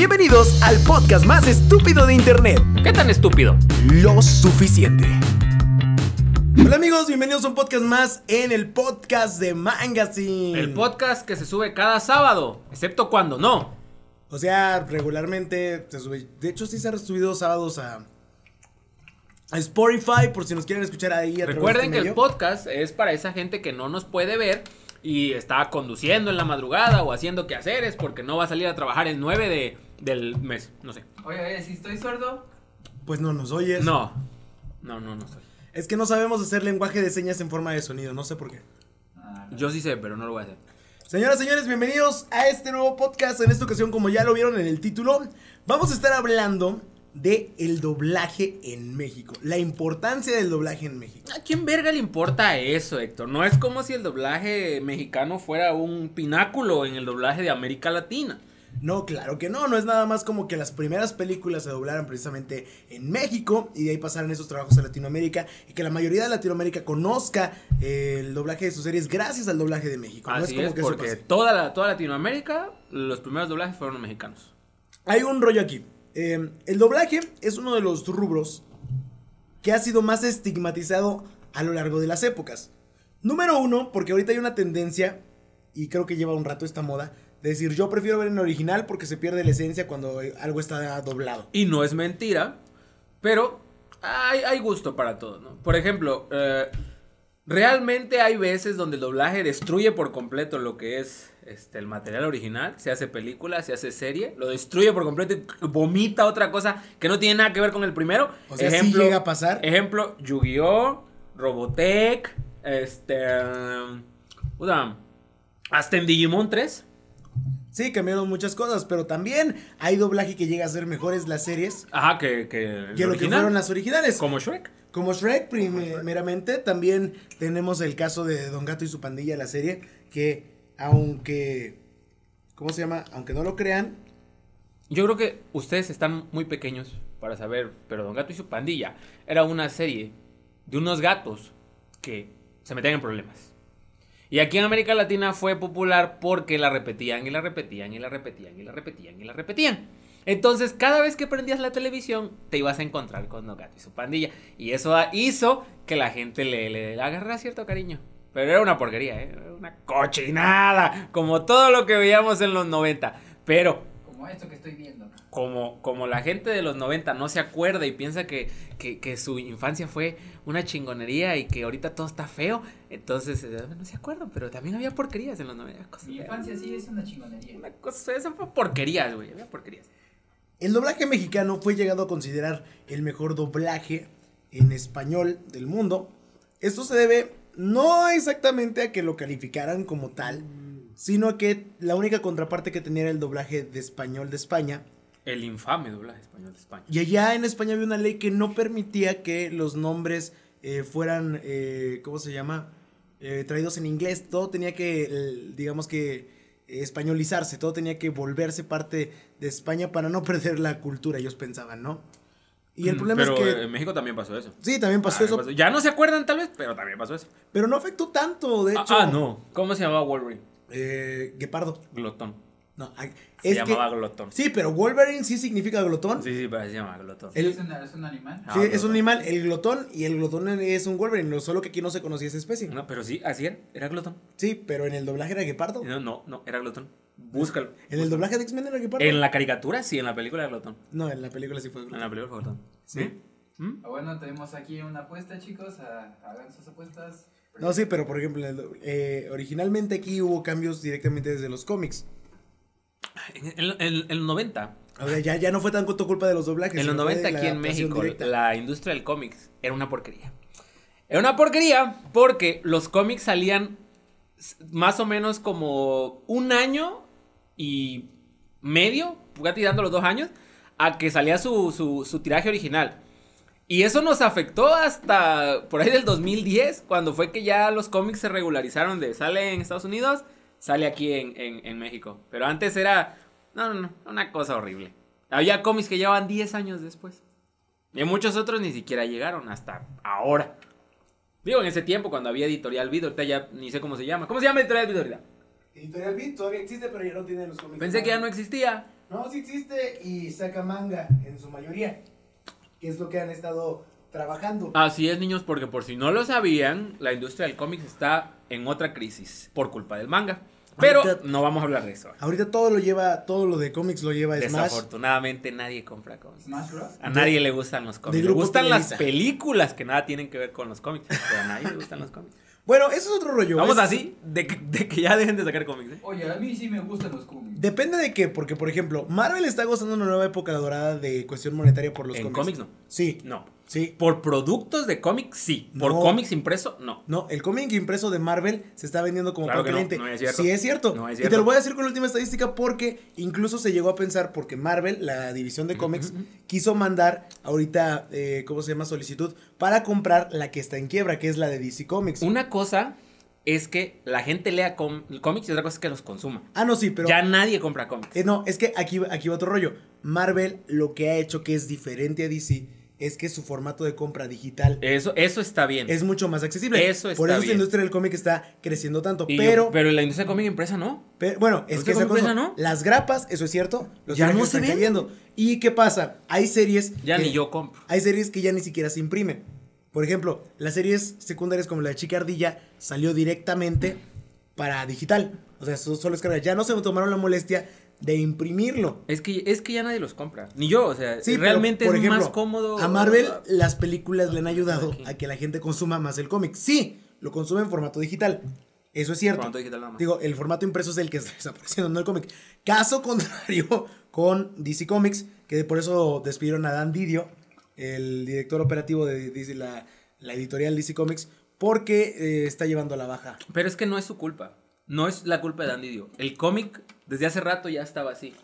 Bienvenidos al podcast más estúpido de internet. ¿Qué tan estúpido? Lo suficiente. Hola amigos, bienvenidos a un podcast más en el podcast de Mangazine. El podcast que se sube cada sábado, excepto cuando no. O sea, regularmente se sube. De hecho, sí se han subido sábados a, a Spotify, por si nos quieren escuchar ahí. A Recuerden de que el podcast es para esa gente que no nos puede ver y está conduciendo en la madrugada o haciendo quehaceres porque no va a salir a trabajar el 9 de, del mes, no sé. Oye, oye, si estoy sordo. Pues no nos oyes. No, no, no, no soy. Es que no sabemos hacer lenguaje de señas en forma de sonido, no sé por qué. Ah, Yo sí sé, pero no lo voy a hacer. Señoras, señores, bienvenidos a este nuevo podcast. En esta ocasión, como ya lo vieron en el título, vamos a estar hablando de el doblaje en México. La importancia del doblaje en México. ¿A quién verga le importa eso, Héctor? No es como si el doblaje mexicano fuera un pináculo en el doblaje de América Latina. No, claro que no, no es nada más como que las primeras películas se doblaran precisamente en México y de ahí pasaran esos trabajos a Latinoamérica y que la mayoría de Latinoamérica conozca eh, el doblaje de sus series gracias al doblaje de México. no es Así como es, que eso porque pase. toda, la, toda Latinoamérica, los primeros doblajes fueron mexicanos. Hay un rollo aquí. Eh, el doblaje es uno de los rubros que ha sido más estigmatizado a lo largo de las épocas. Número uno, porque ahorita hay una tendencia, y creo que lleva un rato esta moda, decir yo prefiero ver en original porque se pierde la esencia cuando algo está doblado. Y no es mentira, pero hay, hay gusto para todo, ¿no? Por ejemplo, eh, realmente hay veces donde el doblaje destruye por completo lo que es este, el material original. Se hace película, se hace serie, lo destruye por completo y vomita otra cosa que no tiene nada que ver con el primero. O sea, sí llega a pasar. Ejemplo, Yu-Gi-Oh!, Robotech, este... puta, hasta en Digimon 3. Sí, cambiaron muchas cosas, pero también hay doblaje que llega a ser mejores las series Ajá, que, que, que lo que fueron las originales. Como Shrek. Como Shrek, primeramente, también tenemos el caso de Don Gato y su pandilla, la serie, que aunque, ¿cómo se llama? Aunque no lo crean, Yo creo que ustedes están muy pequeños para saber, pero Don Gato y su pandilla era una serie de unos gatos que se metían en problemas. Y aquí en América Latina fue popular porque la repetían y la repetían y la repetían y la repetían y la repetían. Entonces, cada vez que prendías la televisión, te ibas a encontrar con Don Gato y su pandilla. Y eso hizo que la gente le, le agarrara cierto cariño. Pero era una porquería, ¿eh? Era una cochinada, como todo lo que veíamos en los 90. Pero como esto que estoy viendo. Como, como la gente de los 90 no se acuerda y piensa que, que, que su infancia fue una chingonería y que ahorita todo está feo, entonces eh, no se acuerdan, pero también había porquerías en los 90. cosas Mi feas. infancia sí es una chingonería. Una cosa, esas fueron porquerías, güey, había porquerías. el doblaje mexicano fue llegado a considerar el mejor doblaje en español del mundo. Esto se debe no exactamente a que lo calificaran como tal, sino a que la única contraparte que tenía era el doblaje de español de España. El infame doblaje español de España. Y allá en España había una ley que no permitía que los nombres eh, fueran, eh, ¿cómo se llama? Eh, traídos en inglés. Todo tenía que, digamos que, españolizarse. Todo tenía que volverse parte de España para no perder la cultura, ellos pensaban, ¿no? Y el Mm, problema pero es que... en México también pasó eso. Sí, también pasó Ah, eso. pasó. Ya no se acuerdan tal vez, pero también pasó eso. Pero no afectó tanto, de Ah, hecho. ah, no. ¿Cómo se llamaba Wolverine? Eh, Guepardo. Glotón. No, Se es que... llamaba Glotón. Sí, pero Wolverine sí significa glotón. Sí, sí, pero se llamaba Glotón. El- ¿Es, un animal? Ah, Sí, es un animal, el glotón, y el glotón es un Wolverine, lo- solo que aquí no se conocía esa especie. No, pero sí, así era. Era Glotón. Sí, pero en el doblaje era Guepardo. No, no, no, era Glotón. Búscalo. En el doblaje de X-Men era Guepardo. En la caricatura, sí, en la película era Glotón. No, en la película sí fue En glotón. la película fue Glotón. ¿Sí? ¿Mm? Ah, Bueno, tenemos aquí una apuesta, chicos. hagan sus apuestas. No, sí, pero por ejemplo, en eh, originalmente aquí hubo cambios directamente desde los cómics. En, en- en- los 90, O sea, ya, ya no fue tanto culpa de los doblajes. en los sino fue 90 de la aquí en México, directa. la industria del cómics era una porquería. Era una porquería porque los cómics salían más o menos como un año y medio, fue tirando los dos años, a que salía su, su, su tiraje original. Y eso nos afectó hasta por ahí del 2010, cuando fue que ya los cómics se regularizaron de sale en Estados Unidos, sale aquí en, en- en México. Pero antes era, no, no, no, una cosa horrible. Había cómics que llevaban 10 años después. Y muchos otros ni siquiera llegaron hasta ahora. Digo, en ese tiempo cuando había Editorial Vid, ahorita ya ni sé cómo se llama. ¿Cómo se llama Editorial Vid ahorita? Editorial Beat todavía existe, pero ya no tiene los cómics. Pensé que ya no existía. No, sí existe y saca manga en su mayoría. Que es lo que han estado trabajando. Así es, niños, porque por si no lo sabían, la industria del cómic está en otra crisis por culpa del manga. Pero Ahorita- no vamos a hablar de eso. Ahorita todo lo lleva, todo lo de cómics lo lleva Smash. Desafortunadamente nadie compra cómics. Smash Bros. A nadie le gustan los cómics. Le gustan las películas que nada tienen que ver con los cómics. Pero a nadie le gustan los cómics. Bueno, eso es otro rollo. Vamos es- así, de que, de que ya dejen de sacar cómics. ¿eh? Oye, a mí sí me gustan los cómics. Depende de qué, porque por ejemplo, Marvel está gozando una nueva época dorada de cuestión monetaria por los En cómics. cómics no. Sí, No. Sí. Por productos de cómics, sí. Por No. cómics impreso, no. No, el cómic impreso de Marvel se está vendiendo como Claro que no, no es cierto. Sí es cierto. No es Y te cierto. lo voy a decir con la última estadística porque incluso se llegó a pensar porque Marvel, la división de cómics, quiso mandar ahorita, eh, ¿cómo se llama? Solicitud para comprar la que está en quiebra, que es la de DC Comics. Una cosa es que la gente lea cómics y otra cosa es que los consuma. Ah, no, sí, pero... ya nadie compra cómics. Eh, no, es que aquí, aquí va otro rollo. Marvel lo que ha hecho que es diferente a DC es que su formato de compra digital Eso, eso está bien. es mucho más accesible. Eso está Por eso bien. la industria del cómic está creciendo tanto. Y yo- pero, pero la industria de cómic impresa no. Pe- bueno, es ¿No que esa cosa, no? las grapas, eso es cierto, los Ya no se están ven. cayendo. ¿Y qué pasa? Hay series Ya que- ni yo compro. Hay series que ya ni siquiera se imprimen. Por ejemplo, las series secundarias como la de Chica Ardilla salió directamente para digital. O sea, eso solo es carga. Ya no se tomaron la molestia de imprimirlo. Es que, es que ya nadie los compra. Ni yo, o sea, Sí, pero, realmente por es ejemplo, más cómodo. A Marvel las películas le han ayudado Aquí. a que la gente consuma más el cómic. Sí, lo consume en formato digital. Eso es cierto. Formato digital nada más. Digo, el formato impreso es el que está desapareciendo, no el cómic. Caso contrario con DC Comics, que por eso despidieron a Dan Didio, el director operativo de DC, la, la editorial DC Comics, porque eh, está llevando a la baja. Pero es que no es su culpa. No es la culpa de Dan Didio. El cómic desde hace rato ya estaba así.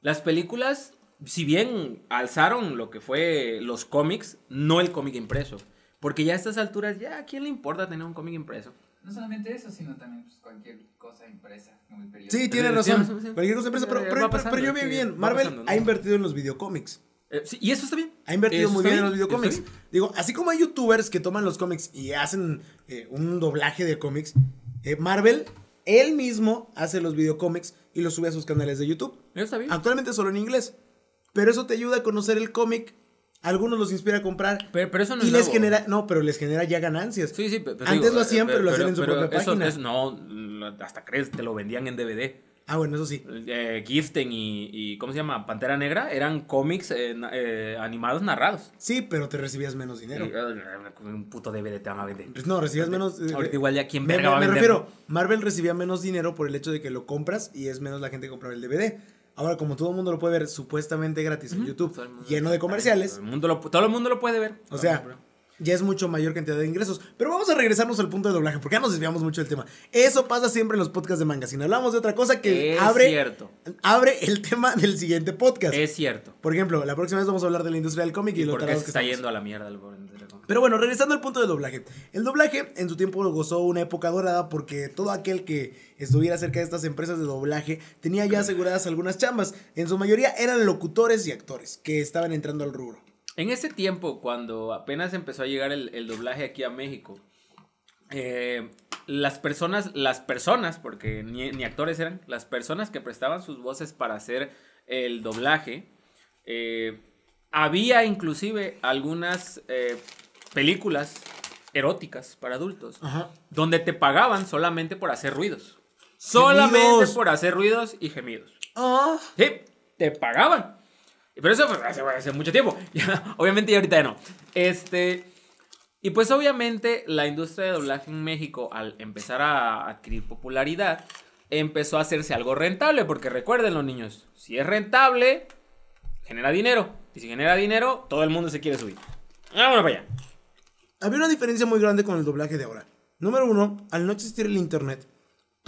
Las películas, si bien alzaron lo que fue los cómics, no el cómic impreso. Porque ya a estas alturas, ya a quién le importa tener un cómic impreso. No solamente eso, sino también pues, cualquier cosa impresa, como el periódico. Sí, tiene razón. sí, sí. Cualquier cosa impresa, pero, pasando, pero yo es bien, Marvel pasando, ¿no? ha invertido en los videocómics. Eh, sí, y eso está bien. Ha invertido Eso muy bien en los videocómics. Digo, así como hay youtubers que toman los cómics y hacen eh, un doblaje de cómics, eh, Marvel, él mismo hace los videocómics y los sube a sus canales de YouTube. Eso está bien. Actualmente solo en inglés. Pero eso te ayuda a conocer el cómic. Algunos los inspira a comprar. Pero, pero eso no y es les nuevo. genera, no, pero les genera ya ganancias. Sí, sí, pero Antes digo, lo hacían, eh, pero, lo hacían en su propia eso página. es- no, hasta crees, te lo vendían en DVD. Ah, bueno, eso sí. Eh, Giften y, y, ¿cómo se llama? Pantera Negra eran cómics eh, eh, animados narrados. Sí, pero te recibías menos dinero. Y, eh, un puto DVD te van a vender. Pues no, recibías menos. eh, Ahorita igual ya quién Me, verga me- va a me refiero, Marvel recibía menos dinero por el hecho de que lo compras y es menos la gente que compra el DVD. Ahora, como todo el mundo lo puede ver supuestamente gratis en YouTube, lleno de comerciales, Todo el mundo lo, todo el mundo lo puede ver. o sea, ya es mucho mayor cantidad de ingresos. Pero vamos a regresarnos al punto de doblaje, porque ya nos desviamos mucho del tema. Eso pasa siempre en los podcasts de manga. Si no hablamos de otra cosa que es abre, cierto. abre el tema del siguiente podcast. Es cierto. Por ejemplo, la próxima vez vamos a hablar de la industria del cómic y, Y lo que está yendo a la mierda el. Pero bueno, regresando al punto del doblaje. El doblaje en su tiempo gozó una época dorada porque todo aquel que estuviera cerca de estas empresas de doblaje tenía ya aseguradas algunas chambas. En su mayoría eran locutores y actores que estaban entrando al rubro. En ese tiempo, cuando apenas empezó a llegar el, el doblaje aquí a México, eh, las personas, las personas, porque ni, ni actores eran, las personas que prestaban sus voces para hacer el doblaje, eh, había inclusive algunas eh, películas eróticas para adultos, Ajá. donde te pagaban solamente por hacer ruidos. Solamente Gemidos. por hacer ruidos y gemidos. Ah, Sí, te pagaban. Pero eso fue hace, mucho tiempo. Obviamente ya ahorita no. Este. Y pues obviamente la industria de doblaje en México, al empezar a adquirir popularidad, empezó a hacerse algo rentable. Porque recuerden los niños, si es rentable, genera dinero. Y si genera dinero, todo el mundo se quiere subir. Vámonos para allá. había una diferencia muy grande con el doblaje de ahora. Número uno, al no existir el internet,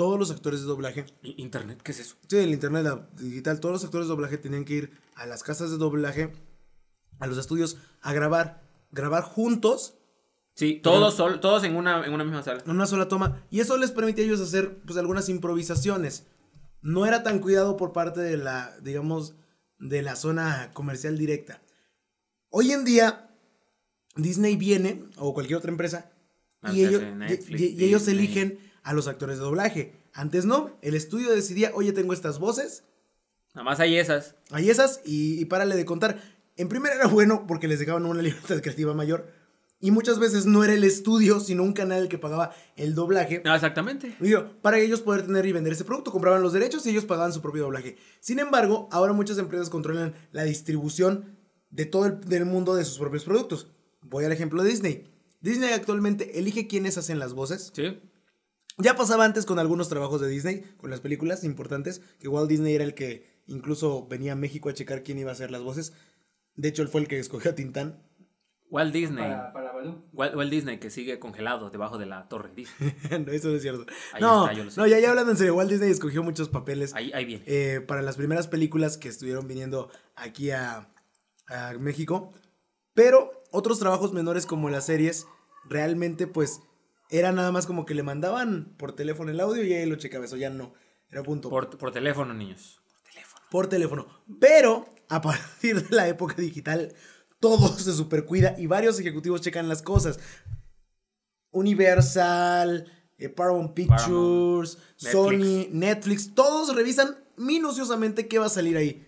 todos los actores de doblaje ¿Internet? ¿Qué es eso? Sí, el internet la digital, todos los actores de doblaje tenían que ir a las casas de doblaje, a los estudios, a grabar, grabar juntos Sí, todos, sol- todos en, una, en una misma sala. en una sola toma. Y eso les permitía a ellos hacer pues algunas improvisaciones. No era tan cuidado por parte de la, digamos, de la zona comercial directa. Hoy en día, Disney viene, o cualquier otra empresa, y, ellos, sí, Netflix, y- y ellos Disney. eligen a los actores de doblaje. Antes no, el estudio decidía, oye, tengo estas voces, Nada más hay esas. Hay esas y, y párale de contar. En primera era bueno porque les dejaban una libertad creativa mayor. Y muchas veces no era el estudio, sino un canal que pagaba el doblaje. Ah, exactamente. Digo, para ellos poder tener y vender ese producto, compraban los derechos y ellos pagaban su propio doblaje. Sin embargo, ahora muchas empresas controlan la distribución de todo el del mundo de sus propios productos. Voy al ejemplo de Disney. Disney actualmente elige quiénes hacen las voces. Sí. Ya pasaba antes con algunos trabajos de Disney, con las películas importantes, que Walt Disney era el que incluso venía a México a checar quién iba a hacer las voces. De hecho, él fue el que escogió a Tintán. Walt Disney. Para, para Balú. Walt, Walt Disney que sigue congelado debajo de la torre. Disney. no, eso no es cierto. Ahí no, está, yo lo sé. no, ya, ya hablando en serio, Walt Disney escogió muchos papeles Ahí, ahí viene. eh, para las primeras películas que estuvieron viniendo aquí a, a México. Pero otros trabajos menores como las series, realmente pues era nada más como que le mandaban por teléfono el audio y ahí lo checaba. Eso ya no. Era punto. Por, por teléfono, niños. Por teléfono. por teléfono. Pero a partir de la época digital, todo se supercuida y varios ejecutivos checan las cosas. Universal, eh, Paramount Pictures, Sony, Netflix, todos revisan minuciosamente qué va a salir ahí.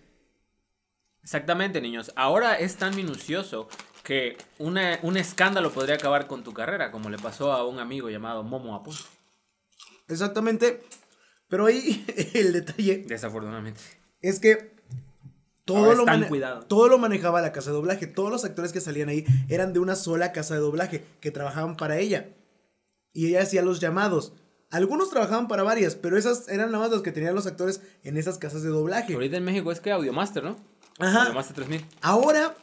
Exactamente, niños. Ahora es tan minucioso que una- un escándalo podría acabar con tu carrera, como le pasó a un amigo llamado Momo Aponte. Exactamente. Pero ahí el detalle Desafortunadamente. es que todo lo, cuidado. todo lo manejaba la casa de doblaje. Todos los actores que salían ahí eran de una sola casa de doblaje que trabajaban para ella. Y ella hacía los llamados. Algunos trabajaban para varias, pero esas eran nada más los que tenían los actores en esas casas de doblaje. Ahorita en México es que Audiomaster, ¿no? Ajá. Audiomaster 3000. Ahora,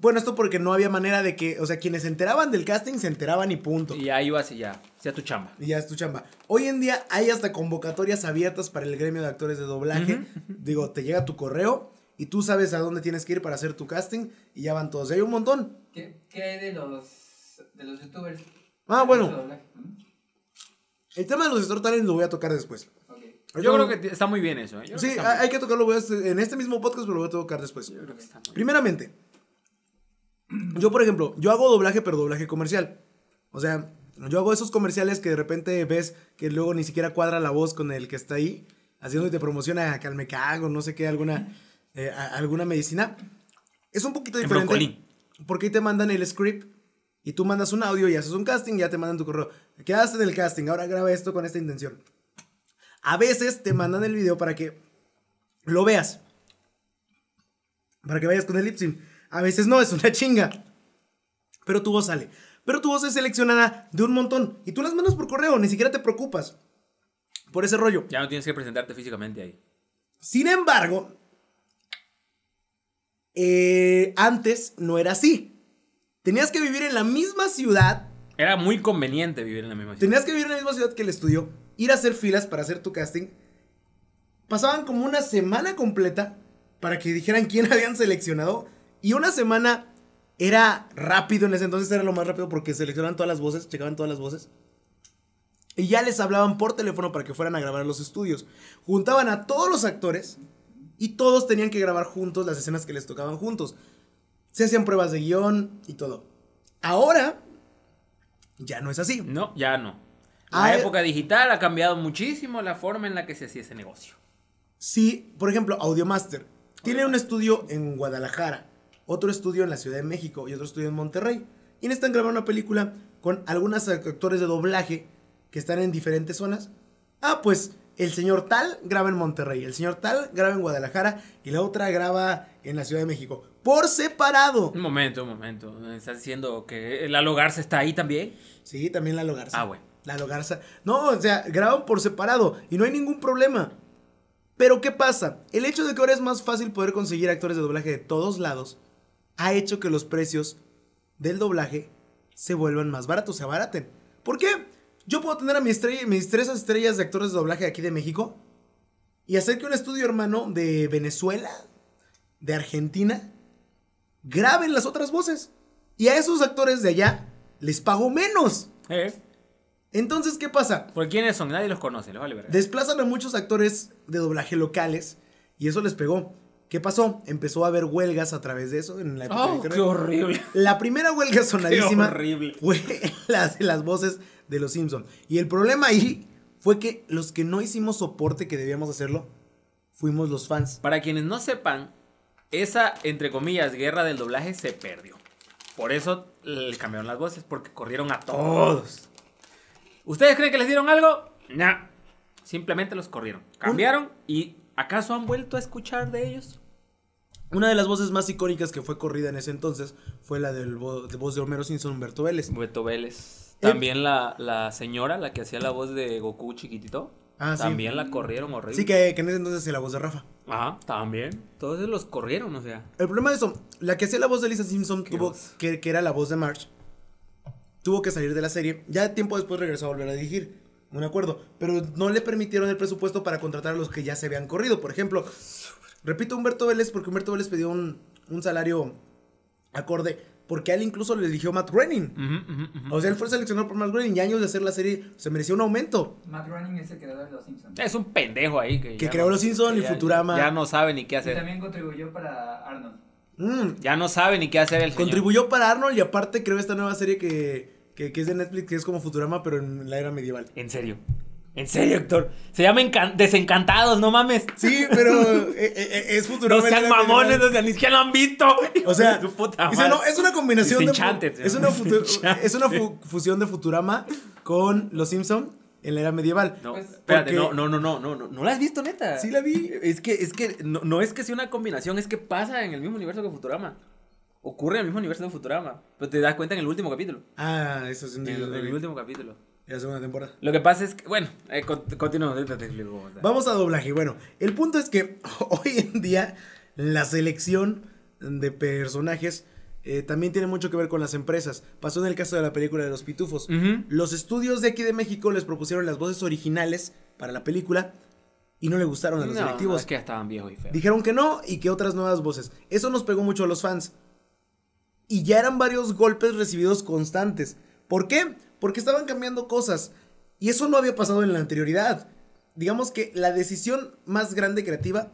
bueno, esto porque no había manera de que, o sea, quienes se enteraban del casting se enteraban y punto. Y ya ibas y ya. Sea tu chamba. Y ya es tu chamba. Hoy en día hay hasta convocatorias abiertas para el gremio de actores de doblaje. Digo, te llega tu correo y tú sabes a dónde tienes que ir para hacer tu casting y ya van todos. Y hay un montón. ¿Qué, qué hay de los, de los youtubers? Ah, bueno. ¿Mm? El tema de los Store Talents lo voy a tocar después. Yo creo que está muy bien eso. ¿eh? Sí, que hay que tocarlo voy a hacer en este mismo podcast, pero lo voy a tocar después. yo creo que está muy bien. Yo por ejemplo, yo hago doblaje, pero doblaje comercial. O sea, yo hago esos comerciales que de repente ves que luego ni siquiera cuadra la voz con el que está ahí, haciendo y te promociona calmecago, no sé qué, alguna, eh, a- alguna medicina. Es un poquito En diferente. Porque ahí te mandan el script y tú mandas un audio y haces un casting, ya te mandan tu correo. Quedaste en el casting, ahora graba esto con esta intención. A veces te mandan el video para que lo veas. Para que vayas con el lip sync. A veces no, es una chinga. Pero tu voz sale. Pero tu voz es seleccionada de un montón. Y tú las mandas por correo, ni siquiera te preocupas. Por ese rollo. Ya no tienes que presentarte físicamente ahí. Sin embargo, eh, antes no era así. Tenías que vivir en la misma ciudad. Era muy conveniente vivir en la misma ciudad. Tenías que vivir en la misma ciudad que el estudio. Ir a hacer filas para hacer tu casting. Pasaban como una semana completa para que dijeran quién habían seleccionado. Y una semana era rápido en ese entonces, era lo más rápido porque seleccionaban todas las voces, checaban todas las voces. Y ya les hablaban por teléfono para que fueran a grabar a los estudios. Juntaban a todos los actores y todos tenían que grabar juntos las escenas que les tocaban juntos. Se hacían pruebas de guion y todo. Ahora ya no es así. No, ya no. Ah, La eh. época digital ha cambiado muchísimo la forma en la que se hacía ese negocio. Sí, por ejemplo, Audiomaster tiene un estudio en Guadalajara, otro estudio en la Ciudad de México y otro estudio en Monterrey. Y están grabando una película con algunos actores de doblaje que están en diferentes zonas. Ah, pues el señor tal graba en Monterrey, el señor tal graba en Guadalajara y la otra graba en la Ciudad de México. Por separado. Un momento, un momento. ¿Estás diciendo que el Garza está ahí también? Sí, también Lalo Garza. Ah, bueno. Lalo Garza. No, o sea, graban por separado y no hay ningún problema. Pero ¿qué pasa? El hecho de que ahora es más fácil poder conseguir actores de doblaje de todos lados ha hecho que los precios del doblaje se vuelvan más baratos, se abaraten. ¿Por qué? Yo puedo tener a mis tres estrellas de actores de doblaje aquí de México y hacer que un estudio hermano de Venezuela, de Argentina, graben las otras voces. Y a esos actores de allá les pago menos. ¿Eh? Entonces, ¿qué pasa? ¿Por quiénes son? Nadie los conoce, les vale ver. Desplazan a muchos actores de doblaje locales y eso les pegó. ¿Qué pasó? Empezó a haber huelgas a través de eso en la época de ¡Oh, qué horrible! La primera huelga sonadísima horrible. fue la de las voces de los Simpson. Y el problema ahí fue que los que no hicimos soporte que debíamos hacerlo, fuimos los fans. Para quienes no sepan, esa, entre comillas, guerra del doblaje se perdió. Por eso le cambiaron las voces, porque corrieron a todos. ¿Ustedes creen que les dieron algo? No. Simplemente los corrieron. Cambiaron y ¿acaso han vuelto a escuchar de ellos? Una de las voces más icónicas que fue corrida en ese entonces fue la del vo- de voz de Homero Simpson, Humberto Vélez. Beto Vélez. Eh. También la, la señora, la que hacía la voz de Goku chiquitito. Ah, sí. También la corrieron horrible. Sí, que, que en ese entonces hacía la voz de Rafa. Ajá, también. Todos los corrieron, o sea. El problema de eso, la que hacía la voz de Lisa Simpson, que, que era la voz de Marge, tuvo que salir de la serie. Ya tiempo después regresó a volver a dirigir, un acuerdo. Pero no le permitieron el presupuesto para contratar a los que ya se habían corrido. Por ejemplo, repito Humberto Vélez, porque Humberto Vélez pidió un, un salario acorde, porque a él incluso le eligió Matt Groening. O sea, él fue seleccionado por Matt Groening y años de hacer la serie se merecía un aumento. Matt Groening es el creador de Los Simpsons. Es un pendejo ahí que, Que creó no- Los Simpson que y ya- Futurama. Ya no sabe ni qué Y hacer. también contribuyó para Arnold. Mm, Ya no sabe ni qué hacer el señor. Contribuyó para Arnold y aparte creó esta nueva serie que, que, que es de Netflix, que es como Futurama, pero en la era medieval. En serio. En serio, Héctor. Se llama Encan- Desencantados, no mames. Sí, pero eh, eh, eh, es Futurama. No sean mamones, medieval. o sea, ni siquiera lo han visto. O sea, Su puta dice, madre. no, es una combinación de. Es una, es una fu- fusión de Futurama con Los Simpson en la era medieval. No, Pues, espérate, porque- no, no, no, no, no, no, no la has visto, neta. Sí la vi. Es que, es que, no, no es que sea una combinación, es que pasa en el mismo universo que Futurama. Ocurre en el mismo universo de Futurama. Pero te das cuenta en el último capítulo. Ah, eso es En en el último capítulo. la segunda temporada. Lo que pasa es que, bueno, eh, con- continuamos, te explico cómo está. Vamos a doblaje. Bueno, el punto es que hoy en día la selección de personajes eh, también tiene mucho que ver con las empresas. Pasó en el caso de la película de los pitufos. Ujú. Los estudios de aquí de México les propusieron las voces originales para la película y no le gustaron a los No, no, directivos. es que ya estaban viejos y feos. Dijeron que no y que otras nuevas voces. Eso nos pegó mucho a los fans. Y ya eran varios golpes recibidos constantes. ¿Por qué? Porque estaban cambiando cosas. Y eso no había pasado en la anterioridad. Digamos que la decisión más grande creativa,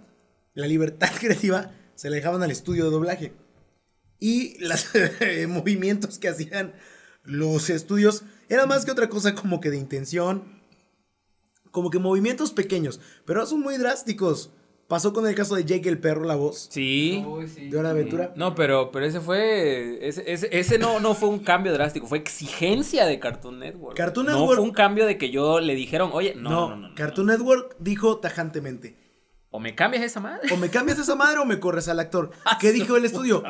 la libertad creativa, se la dejaban al estudio de doblaje. Y los movimientos que hacían los estudios era más que otra cosa como que de intención. Como que movimientos pequeños, pero son muy drásticos. Pasó con el caso de Jake el perro, la voz. Sí. Uy, sí. De Hora de Aventura. No, pero, pero ese fue. Ese, ese, ese no, no fue un cambio drástico, fue exigencia de Cartoon Network. Cartoon No Network- fue un cambio de que yo le dijeron, oye, no, No, no, no. no, Cartoon no. Network dijo tajantemente: O me cambias esa madre. o me cambias esa madre o me corres al actor. Ah, ¿Qué dijo el estudio?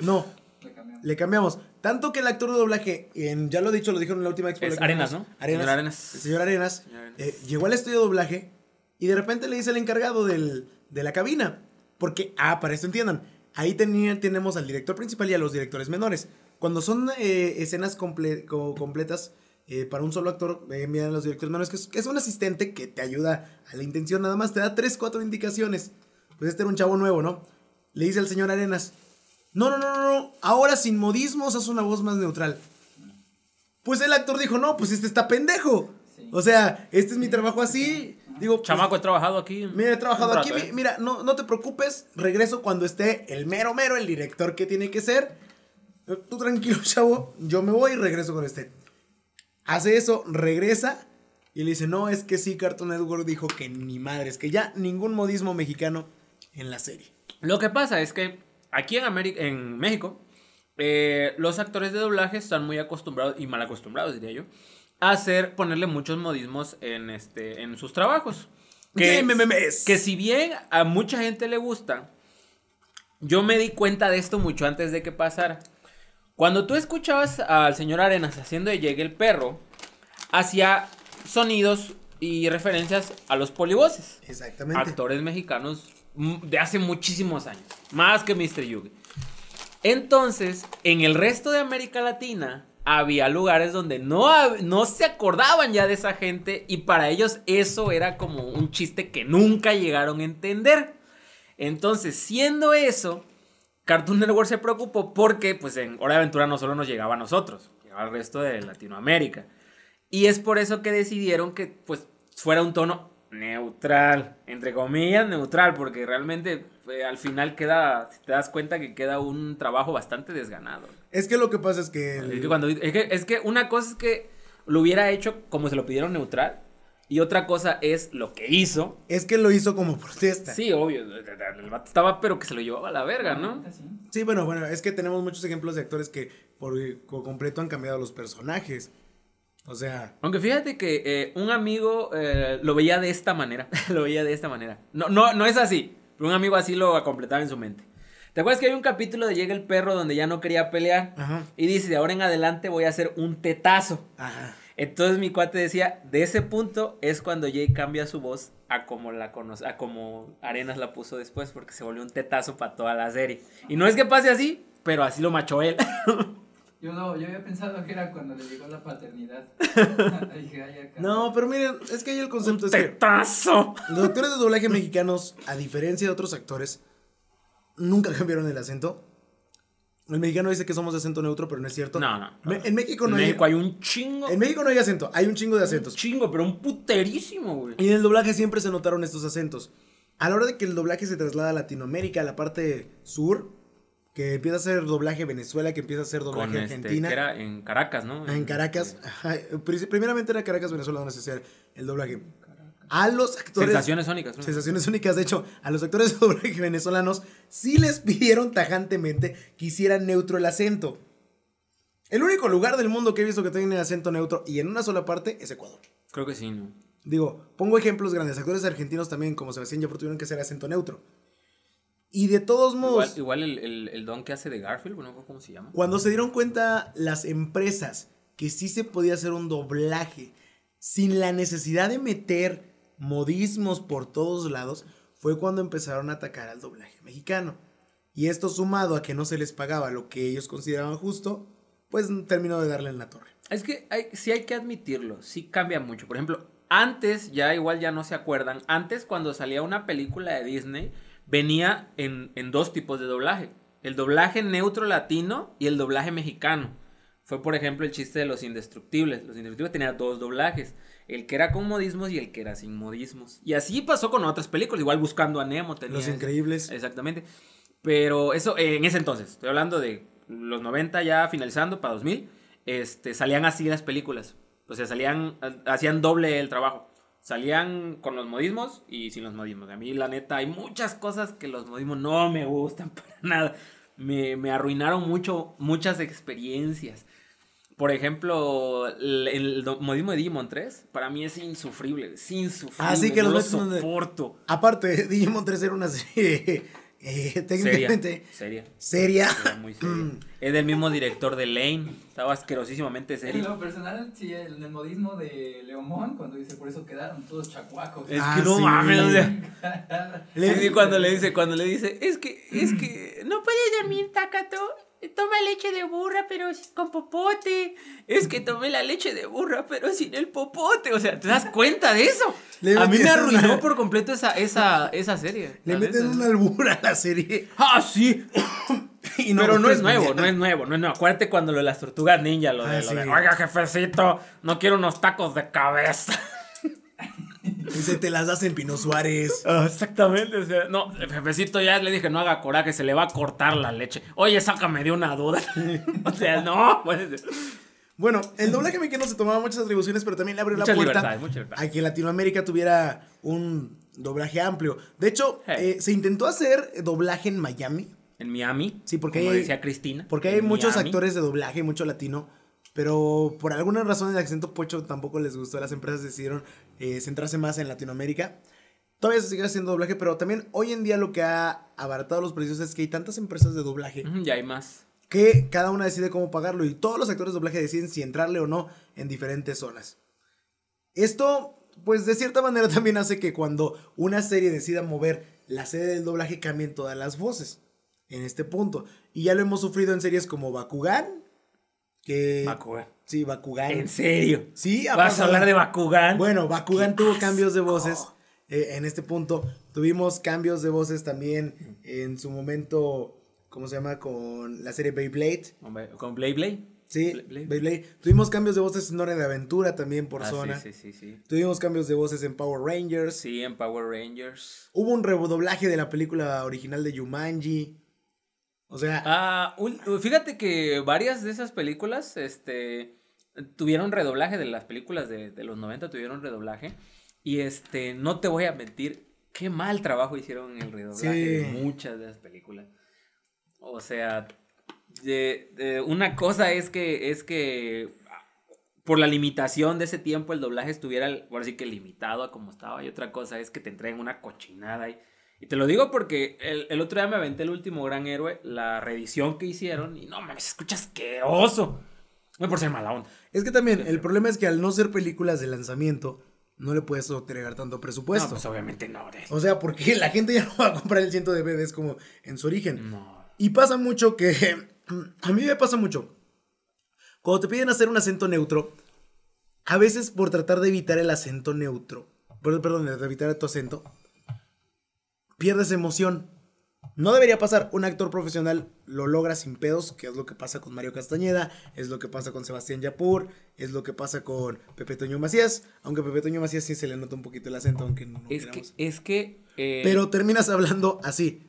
No, Le cambiamos. le cambiamos. Tanto que el actor de doblaje, en- ya lo he dicho, lo dijeron en la última expo. Arenas, ¿no? Arenas. Señor Arenas. El señor Arenas, Señor Arenas. eh, llegó al estudio de doblaje y de repente le dice el encargado del- de la cabina. Porque, ah, para esto entiendan, ahí tenemos al director principal y a los directores menores. Cuando son eh, escenas comple- co- completas eh, para un solo actor, eh, envían a los directores menores, que es, que es un asistente que te ayuda a la intención, nada más te da tres, cuatro indicaciones. Pues este era un chavo nuevo, ¿no? Le dice al señor Arenas, no, no, no, no, no, ahora sin modismos haz una voz más neutral. Pues el actor dijo, no, pues este está pendejo. Sí. O sea, este es mi trabajo así. Digo, pues, Chamaco, he trabajado aquí. Mira, he trabajado aquí. rato, mi- ¿eh? Mira, no, no te preocupes. Regreso cuando esté el mero mero, el director que tiene que ser. Tú tranquilo, chavo. Yo me voy y regreso con este. Hace eso, regresa y le dice: No, es que sí, Cartoon Network dijo que ni madres, que ya ningún modismo mexicano en la serie. Lo que pasa es que aquí en, Ameri- en México, eh, los actores de doblaje están muy acostumbrados, y mal acostumbrados diría yo, hacer, ponerle muchos modismos en, este, en sus trabajos. ¿Qué memes? que si bien a mucha gente le gusta, yo me di cuenta de esto mucho antes de que pasara. Cuando tú escuchabas al señor Arenas haciendo de Llegue el perro, hacía sonidos y referencias a los polivoces Exactamente. actores mexicanos de hace muchísimos años, más que Mr. Yugi. Entonces, en el resto de América Latina había lugares donde no, no se acordaban ya de esa gente y para ellos eso era como un chiste que nunca llegaron a entender. Entonces, siendo eso, Cartoon Network se preocupó porque pues en Hora de Aventura no solo nos llegaba a nosotros, llegaba al resto de Latinoamérica. Y es por eso que decidieron que pues fuera un tono neutral, entre comillas neutral, porque realmente eh, al final queda, si te das cuenta que queda un trabajo bastante desganado. Es que lo que pasa es que. Es que, cuando, es, que, es que una cosa es que lo hubiera hecho como se lo pidieron neutral, Y otra cosa es lo que hizo. Es que lo hizo como protesta. Sí, obvio. El vato estaba, pero que se lo llevaba a la verga, ¿no? Sí. Bueno, bueno, es que tenemos muchos ejemplos de actores que por por completo han cambiado los personajes. O sea, Aunque fíjate que eh, un amigo eh, lo veía de esta manera. lo veía de esta manera. No, no, no es así. Pero un amigo así lo completaba en su mente. ¿Te acuerdas que hay un capítulo de Llega el perro donde ya no quería pelear? Ajá. Y dice, de ahora en adelante voy a hacer un tetazo. ajá. Entonces mi cuate decía, de ese punto es cuando Jay cambia su voz a como la conoce, a como Arenas la puso después, porque se volvió un tetazo para toda la serie. Y no es que pase así, pero así lo machó él. Yo, no, yo había pensado que era cuando le llegó la paternidad. Dije, ay, acá. No, pero miren, es que ahí el concepto es que los actores de doblaje mexicanos, a diferencia de otros actores, nunca cambiaron el acento. El mexicano dice que somos de acento neutro, pero no es cierto. No, no. Me- en México En no México hay. hay un chingo. En México no hay acento, hay un chingo de Un acentos. chingo, pero un puterísimo, güey. Y en el doblaje siempre se notaron estos acentos. A la hora de que el doblaje se traslada a Latinoamérica, a la parte sur, que empieza a ser doblaje Venezuela, que empieza a ser doblaje Con este, Argentina. que era en Caracas, ¿no? En Caracas. ajá, pri- primeramente era Caracas, Venezuela, donde se hacía el doblaje. A los actores. Sensaciones sónicas. ¿no? Sensaciones únicas. De hecho, a los actores de doblaje venezolanos sí les pidieron tajantemente que hicieran neutro el acento. El único lugar del mundo que he visto que tiene acento neutro y en una sola parte es Ecuador. Creo que sí, ¿no? Digo, pongo ejemplos grandes. Actores argentinos también, como Sebastián Yapur, tuvieron que hacer acento neutro. Y de todos modos, Igual, igual el, el, el don que hace de Garfield, bueno, ¿cómo se llama? cuando se dieron cuenta las empresas que sí se podía hacer un doblaje sin la necesidad de meter modismos por todos lados, fue cuando empezaron a atacar al doblaje mexicano. Y esto sumado a que no se les pagaba lo que ellos consideraban justo, pues terminó de darle en la torre. Es que hay, sí hay que admitirlo, sí cambia mucho. Por ejemplo, antes, ya igual ya no se acuerdan, antes cuando salía una película de Disney, venía en, en dos tipos de doblaje. El doblaje neutro latino y el doblaje mexicano. Fue, por ejemplo, el chiste de Los Indestructibles. Los Indestructibles tenía dos doblajes. El que era con modismos y el que era sin modismos. Y así pasó con otras películas. Igual Buscando a Nemo tenía... Los. Increíbles. Exactamente. Pero eso, eh, en ese entonces, estoy hablando de los 90 ya finalizando para 2000, este, salían así las películas. O sea, salían, ha- hacían doble el trabajo. Salían con los modismos y sin los modismos. A mí, la neta, hay muchas cosas que los modismos no me gustan para nada. Me, me arruinaron mucho, muchas experiencias. Por ejemplo, el, modismo de Digimon 3, para mí es insufrible, es insufrible. Ah, sí, que no los lo soporto. Aparte, Digimon 3 era una serie eh, técnicamente Seria, seria. seria. Muy serio. Mm. Es del mismo director de Lane. Estaba asquerosísimamente En serio. lo personal, sí, el, el modismo de Leomón, cuando dice, por eso quedaron todos chacuacos. Es Ah, que no sí. mames, o sea. Le- Sí, cuando le dice, cuando le dice, es que, es que no puedes dormir, Takato. Toma leche de burra, pero con popote. Es que tomé la leche de burra, pero sin el popote. O sea, ¿te das cuenta de eso? Le a mí me arruinó una- por completo esa, esa, esa serie. Le meten una albura a la serie. Ah, sí. Y pero no es nuevo, no es nuevo, no es nuevo. Acuérdate cuando lo de las tortugas ninja, lo de, Ah, lo sí. de, oiga, jefecito, no quiero unos tacos de cabeza. Dice, te las das en Pino Suárez. Ah, exactamente, o sea, no, el jefecito ya le dije, no haga coraje, se le va a cortar la leche. Oye, sácame de una duda. o sea, no, pues, Bueno, el doblaje mexicano se tomaba muchas atribuciones, pero también le abrió Muchas la puerta libertad. a que Latinoamérica tuviera un doblaje amplio. De hecho, Hey. eh, se intentó hacer doblaje en Miami, en Miami, Sí, porque como hay- decía Cristina. porque hay muchos actores de doblaje, mucho latino, pero por alguna razón el acento pocho tampoco les gustó. Las empresas decidieron eh, centrarse más en Latinoamérica. Todavía se sigue haciendo doblaje, pero también hoy en día lo que ha abaratado los precios es que hay tantas empresas de doblaje Ya hay más. que cada una decide cómo pagarlo y todos los actores de doblaje deciden si entrarle o no en diferentes zonas. Esto, pues de cierta manera también hace que cuando una serie decida mover la sede del doblaje cambien todas las voces en este punto. Y ya lo hemos sufrido en series como Bakugan, que... Bakugan. Sí, Bakugan. ¿En serio? Sí, ha ¿Vas a hablar de Bakugan? Bueno, Bakugan ¡Qué tuvo cambios de voces eh, en este punto. Tuvimos cambios de voces también en su momento, ¿cómo se llama? Con la serie Beyblade. ¿Con Blade Blade? Sí, Bla- Blade. Beyblade. Tuvimos cambios de voces en Hora de Aventura también por Ah, zona. Sí, sí, sí, sí. Tuvimos cambios de voces en Power Rangers. Sí, en Power Rangers. Hubo un redoblaje de la película original de Yumanji. O sea, Ah, fíjate que varias de esas películas, este, tuvieron redoblaje de las películas de, de los 90, tuvieron redoblaje. Y este, no te voy a mentir, qué mal trabajo hicieron en el redoblaje de Sí. muchas de las películas. O sea, de- de- una cosa es que, es que por la limitación de ese tiempo el doblaje estuviera, por así que limitado a como estaba. Y otra cosa es que te entreguen una cochinada. Y, y te lo digo porque el, el otro día me aventé el último gran héroe, la reedición que hicieron. Y no mames, escucha asqueroso. No por ser mala onda. Es que también el problema es que al no ser películas de lanzamiento, no le puedes entregar tanto presupuesto. No, pues obviamente no. de- O sea, porque la gente ya no va a comprar el ciento de DVDs como en su origen. No. Y pasa mucho que. A mí me pasa mucho. Cuando te piden hacer un acento neutro, a veces por tratar de evitar el acento neutro, perdón, perdón, de evitar tu acento, pierdes emoción. No debería pasar. Un actor profesional lo logra sin pedos, que es lo que pasa con Mario Castañeda, es lo que pasa con Sebastián Yapur, es lo que pasa con Pepe Toño Macías, aunque Pepe Toño Macías sí se le nota un poquito el acento, aunque no Es que, es que. eh, Pero terminas hablando así.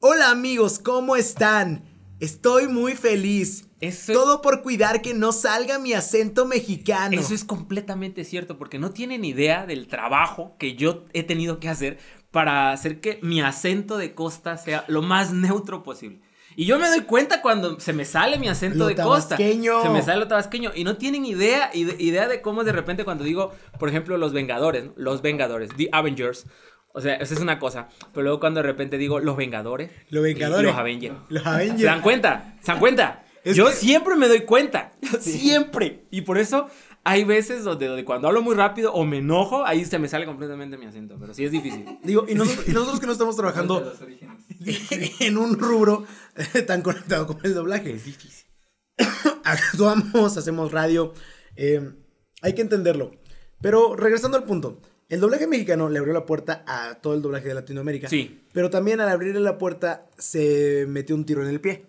Hola amigos, ¿cómo están? Estoy muy feliz. Eso- Todo por cuidar que no salga mi acento mexicano. Eso es completamente cierto, porque no tienen idea del trabajo que yo he tenido que hacer para hacer que mi acento de costa sea lo más neutro posible. Y yo me doy cuenta cuando se me sale mi acento Lo de costa. tabasqueño. Se me sale lo tabasqueño. Y no tienen idea, ide- idea de cómo de repente cuando digo, por ejemplo, los Vengadores, ¿no? los Vengadores, The Avengers. O sea, esa es una cosa. Pero luego cuando de repente digo los Vengadores. Los Vengadores. y Los Avengers. Los Avengers. ¿Se dan cuenta? ¿Se dan cuenta? Es Yo que- siempre me doy cuenta. Siempre. Y por eso hay veces donde, donde cuando hablo muy rápido o me enojo, ahí se me sale completamente mi acento. Pero sí es difícil. Digo, y nosotros, y nosotros que no estamos trabajando en un rubro eh, tan conectado como el doblaje. Es difícil. actuamos, hacemos radio. eh, hay que entenderlo. Pero regresando al punto, el doblaje mexicano le abrió la puerta a todo el doblaje de Latinoamérica. Sí. Pero también al abrirle la puerta se metió un tiro en el pie.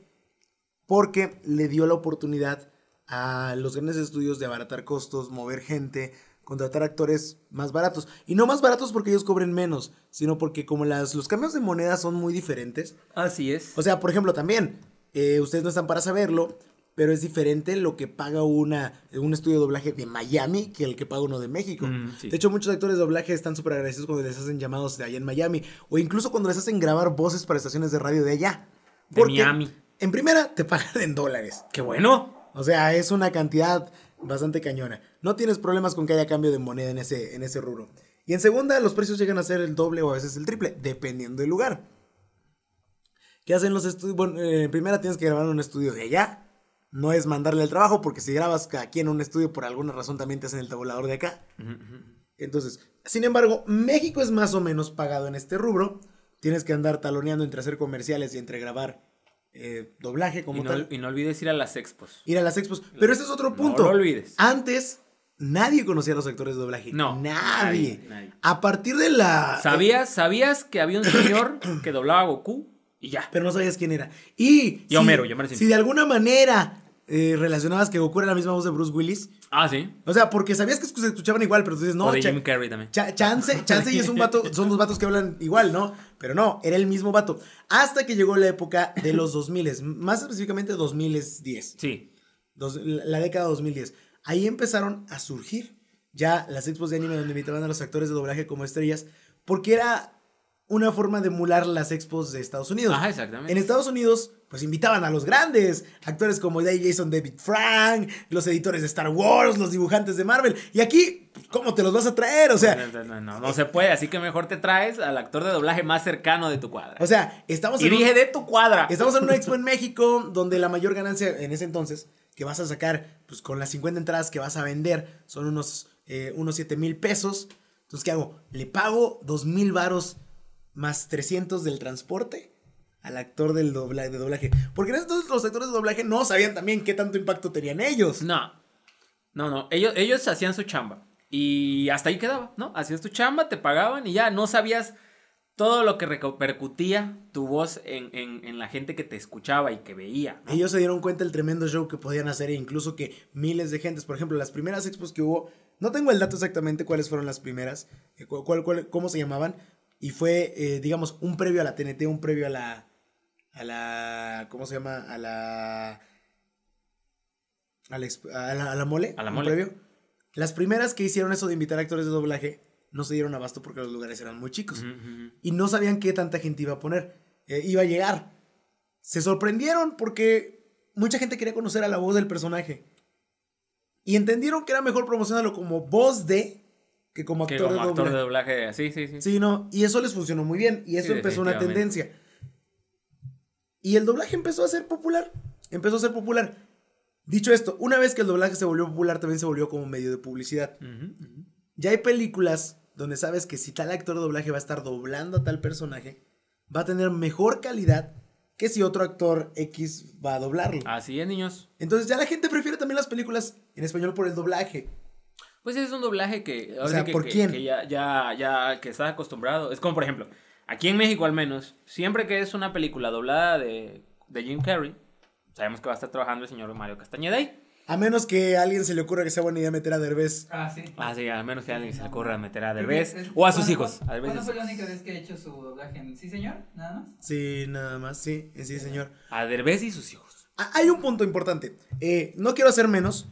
Porque le dio la oportunidad a los grandes estudios de abaratar costos, mover gente, contratar actores más baratos. Y no más baratos porque ellos cobren menos, sino porque como las, los cambios de moneda son muy diferentes, Así es. o sea, por ejemplo, también, eh, ustedes no están para saberlo, pero es diferente lo que paga una, un estudio de doblaje de Miami que el que paga uno de México. Mm, sí. De hecho, muchos actores de doblaje están súper agradecidos cuando les hacen llamados de allá en Miami, o incluso cuando les hacen grabar voces para estaciones de radio de allá. De Miami. En primera, te pagan en dólares. ¡Qué bueno! O sea, es una cantidad bastante cañona. No tienes problemas con que haya cambio de moneda en ese, en ese rubro. Y en segunda, los precios llegan a ser el doble o a veces el triple, dependiendo del lugar. ¿Qué hacen los estudios? Bueno, eh, en primera tienes que grabar en un estudio de allá. No es mandarle el trabajo, porque si grabas aquí en un estudio, por alguna razón también te hacen el tabulador de acá. Entonces, sin embargo, México es más o menos pagado en este rubro. Tienes que andar taloneando entre hacer comerciales y entre grabar eh, doblaje como Y no, tal y no olvides ir a las expos. ir a las expos. Pero ese es otro No punto. lo olvides. Antes, nadie conocía a los actores de doblaje. No, Nadie. nadie, nadie. A partir de la. ¿Sabías, ¿Sabías que había un señor que doblaba a Goku? Y ya. Pero no sabías quién era. Y. Y Homero, y Homero Simpson. Si de alguna manera eh, relacionabas que Goku era la misma voz de Bruce Willis. Ah, sí. O sea, porque sabías que se escuchaban igual, pero tú dices, no, o de Jim Carrey también. cha- chance, chance y es un vato, son dos vatos que hablan igual, ¿no? Pero no, era el mismo vato. Hasta que llegó la época de los 2000, más específicamente 2010. Sí. Dos- la década 2010. Ahí empezaron a surgir ya las expos de anime donde invitaban a los actores de doblaje como estrellas, porque era una forma de emular las expos de Estados Unidos. Ajá, exactamente. En Estados Unidos, pues invitaban a los grandes, actores como Jason David Frank, los editores de Star Wars, los dibujantes de Marvel. Y aquí, ¿cómo te los vas a traer? O sea, No, no, no, no se puede, así que mejor te traes al actor de doblaje más cercano de tu cuadra. o sea, estamos y en un- dije de tu cuadra. Estamos en una expo en México donde la mayor ganancia en ese entonces que vas a sacar, pues con las 50 entradas que vas a vender, son unos, eh, unos 7 mil pesos. Entonces, ¿qué hago? Le pago 2 mil varos más 300 del transporte al actor del doblaje, de doblaje. Porque en entonces los actores de doblaje no sabían también qué tanto impacto tenían ellos. No. No, no. Ellos, ellos hacían su chamba. Y hasta ahí quedaba, ¿no? Hacías tu chamba, te pagaban y ya no sabías todo lo que repercutía tu voz en, en- en la gente que te escuchaba y que veía. ¿no? Ellos se dieron cuenta del tremendo show que podían hacer e incluso que miles de gentes, por ejemplo, las primeras expos que hubo, no tengo el dato exactamente cuáles fueron las primeras, eh, cu- cuál- cuál- cómo se llamaban, y fue, eh, digamos, un previo a la TNT, un previo a la, a la, ¿cómo se llama? A la, a la, a la, a la mole. A la un mole. previo. Las primeras que hicieron eso de invitar actores de doblaje no se dieron abasto porque los lugares eran muy chicos. Y no sabían qué tanta gente iba a poner, eh, iba a llegar. Se sorprendieron porque mucha gente quería conocer a la voz del personaje. Y entendieron que era mejor promocionarlo como voz de que como Que actor, como de, actor de doblaje. sí, sí, sí. Sí, no, y eso les funcionó muy bien. Y eso Sí, empezó una tendencia. Y el doblaje empezó a ser popular. Empezó a ser popular. Dicho esto, una vez que el doblaje se volvió popular, también se volvió como medio de publicidad. Ya hay películas donde sabes que si tal actor de doblaje va a estar doblando a tal personaje, va a tener mejor calidad que si otro actor X va a doblarlo. Así es, niños. Entonces ya la gente prefiere también las películas en español por el doblaje. Pues es un doblaje que. ahora sea, que, ¿por que- quién? que ya, ya, ya, que estás acostumbrado. Es como, por ejemplo, aquí en México al menos, siempre que es una película doblada de, de Jim Carrey, sabemos que va a estar trabajando el señor Mario Castañeda ahí. A menos que a alguien se le ocurra que sea buena idea meter a Derbez. Ah, sí. Ah, sí, al menos que a alguien se le ocurra meter a Derbez es- o a sus ¿cuándo- hijos. A ¿Cuándo fue la única vez que ha hecho su doblaje en Sí, señor? Nada más. Sí, nada más, sí, sí, señor. A Derbez y sus hijos. Ah, Hay un punto importante. Eh, no quiero hacer menos.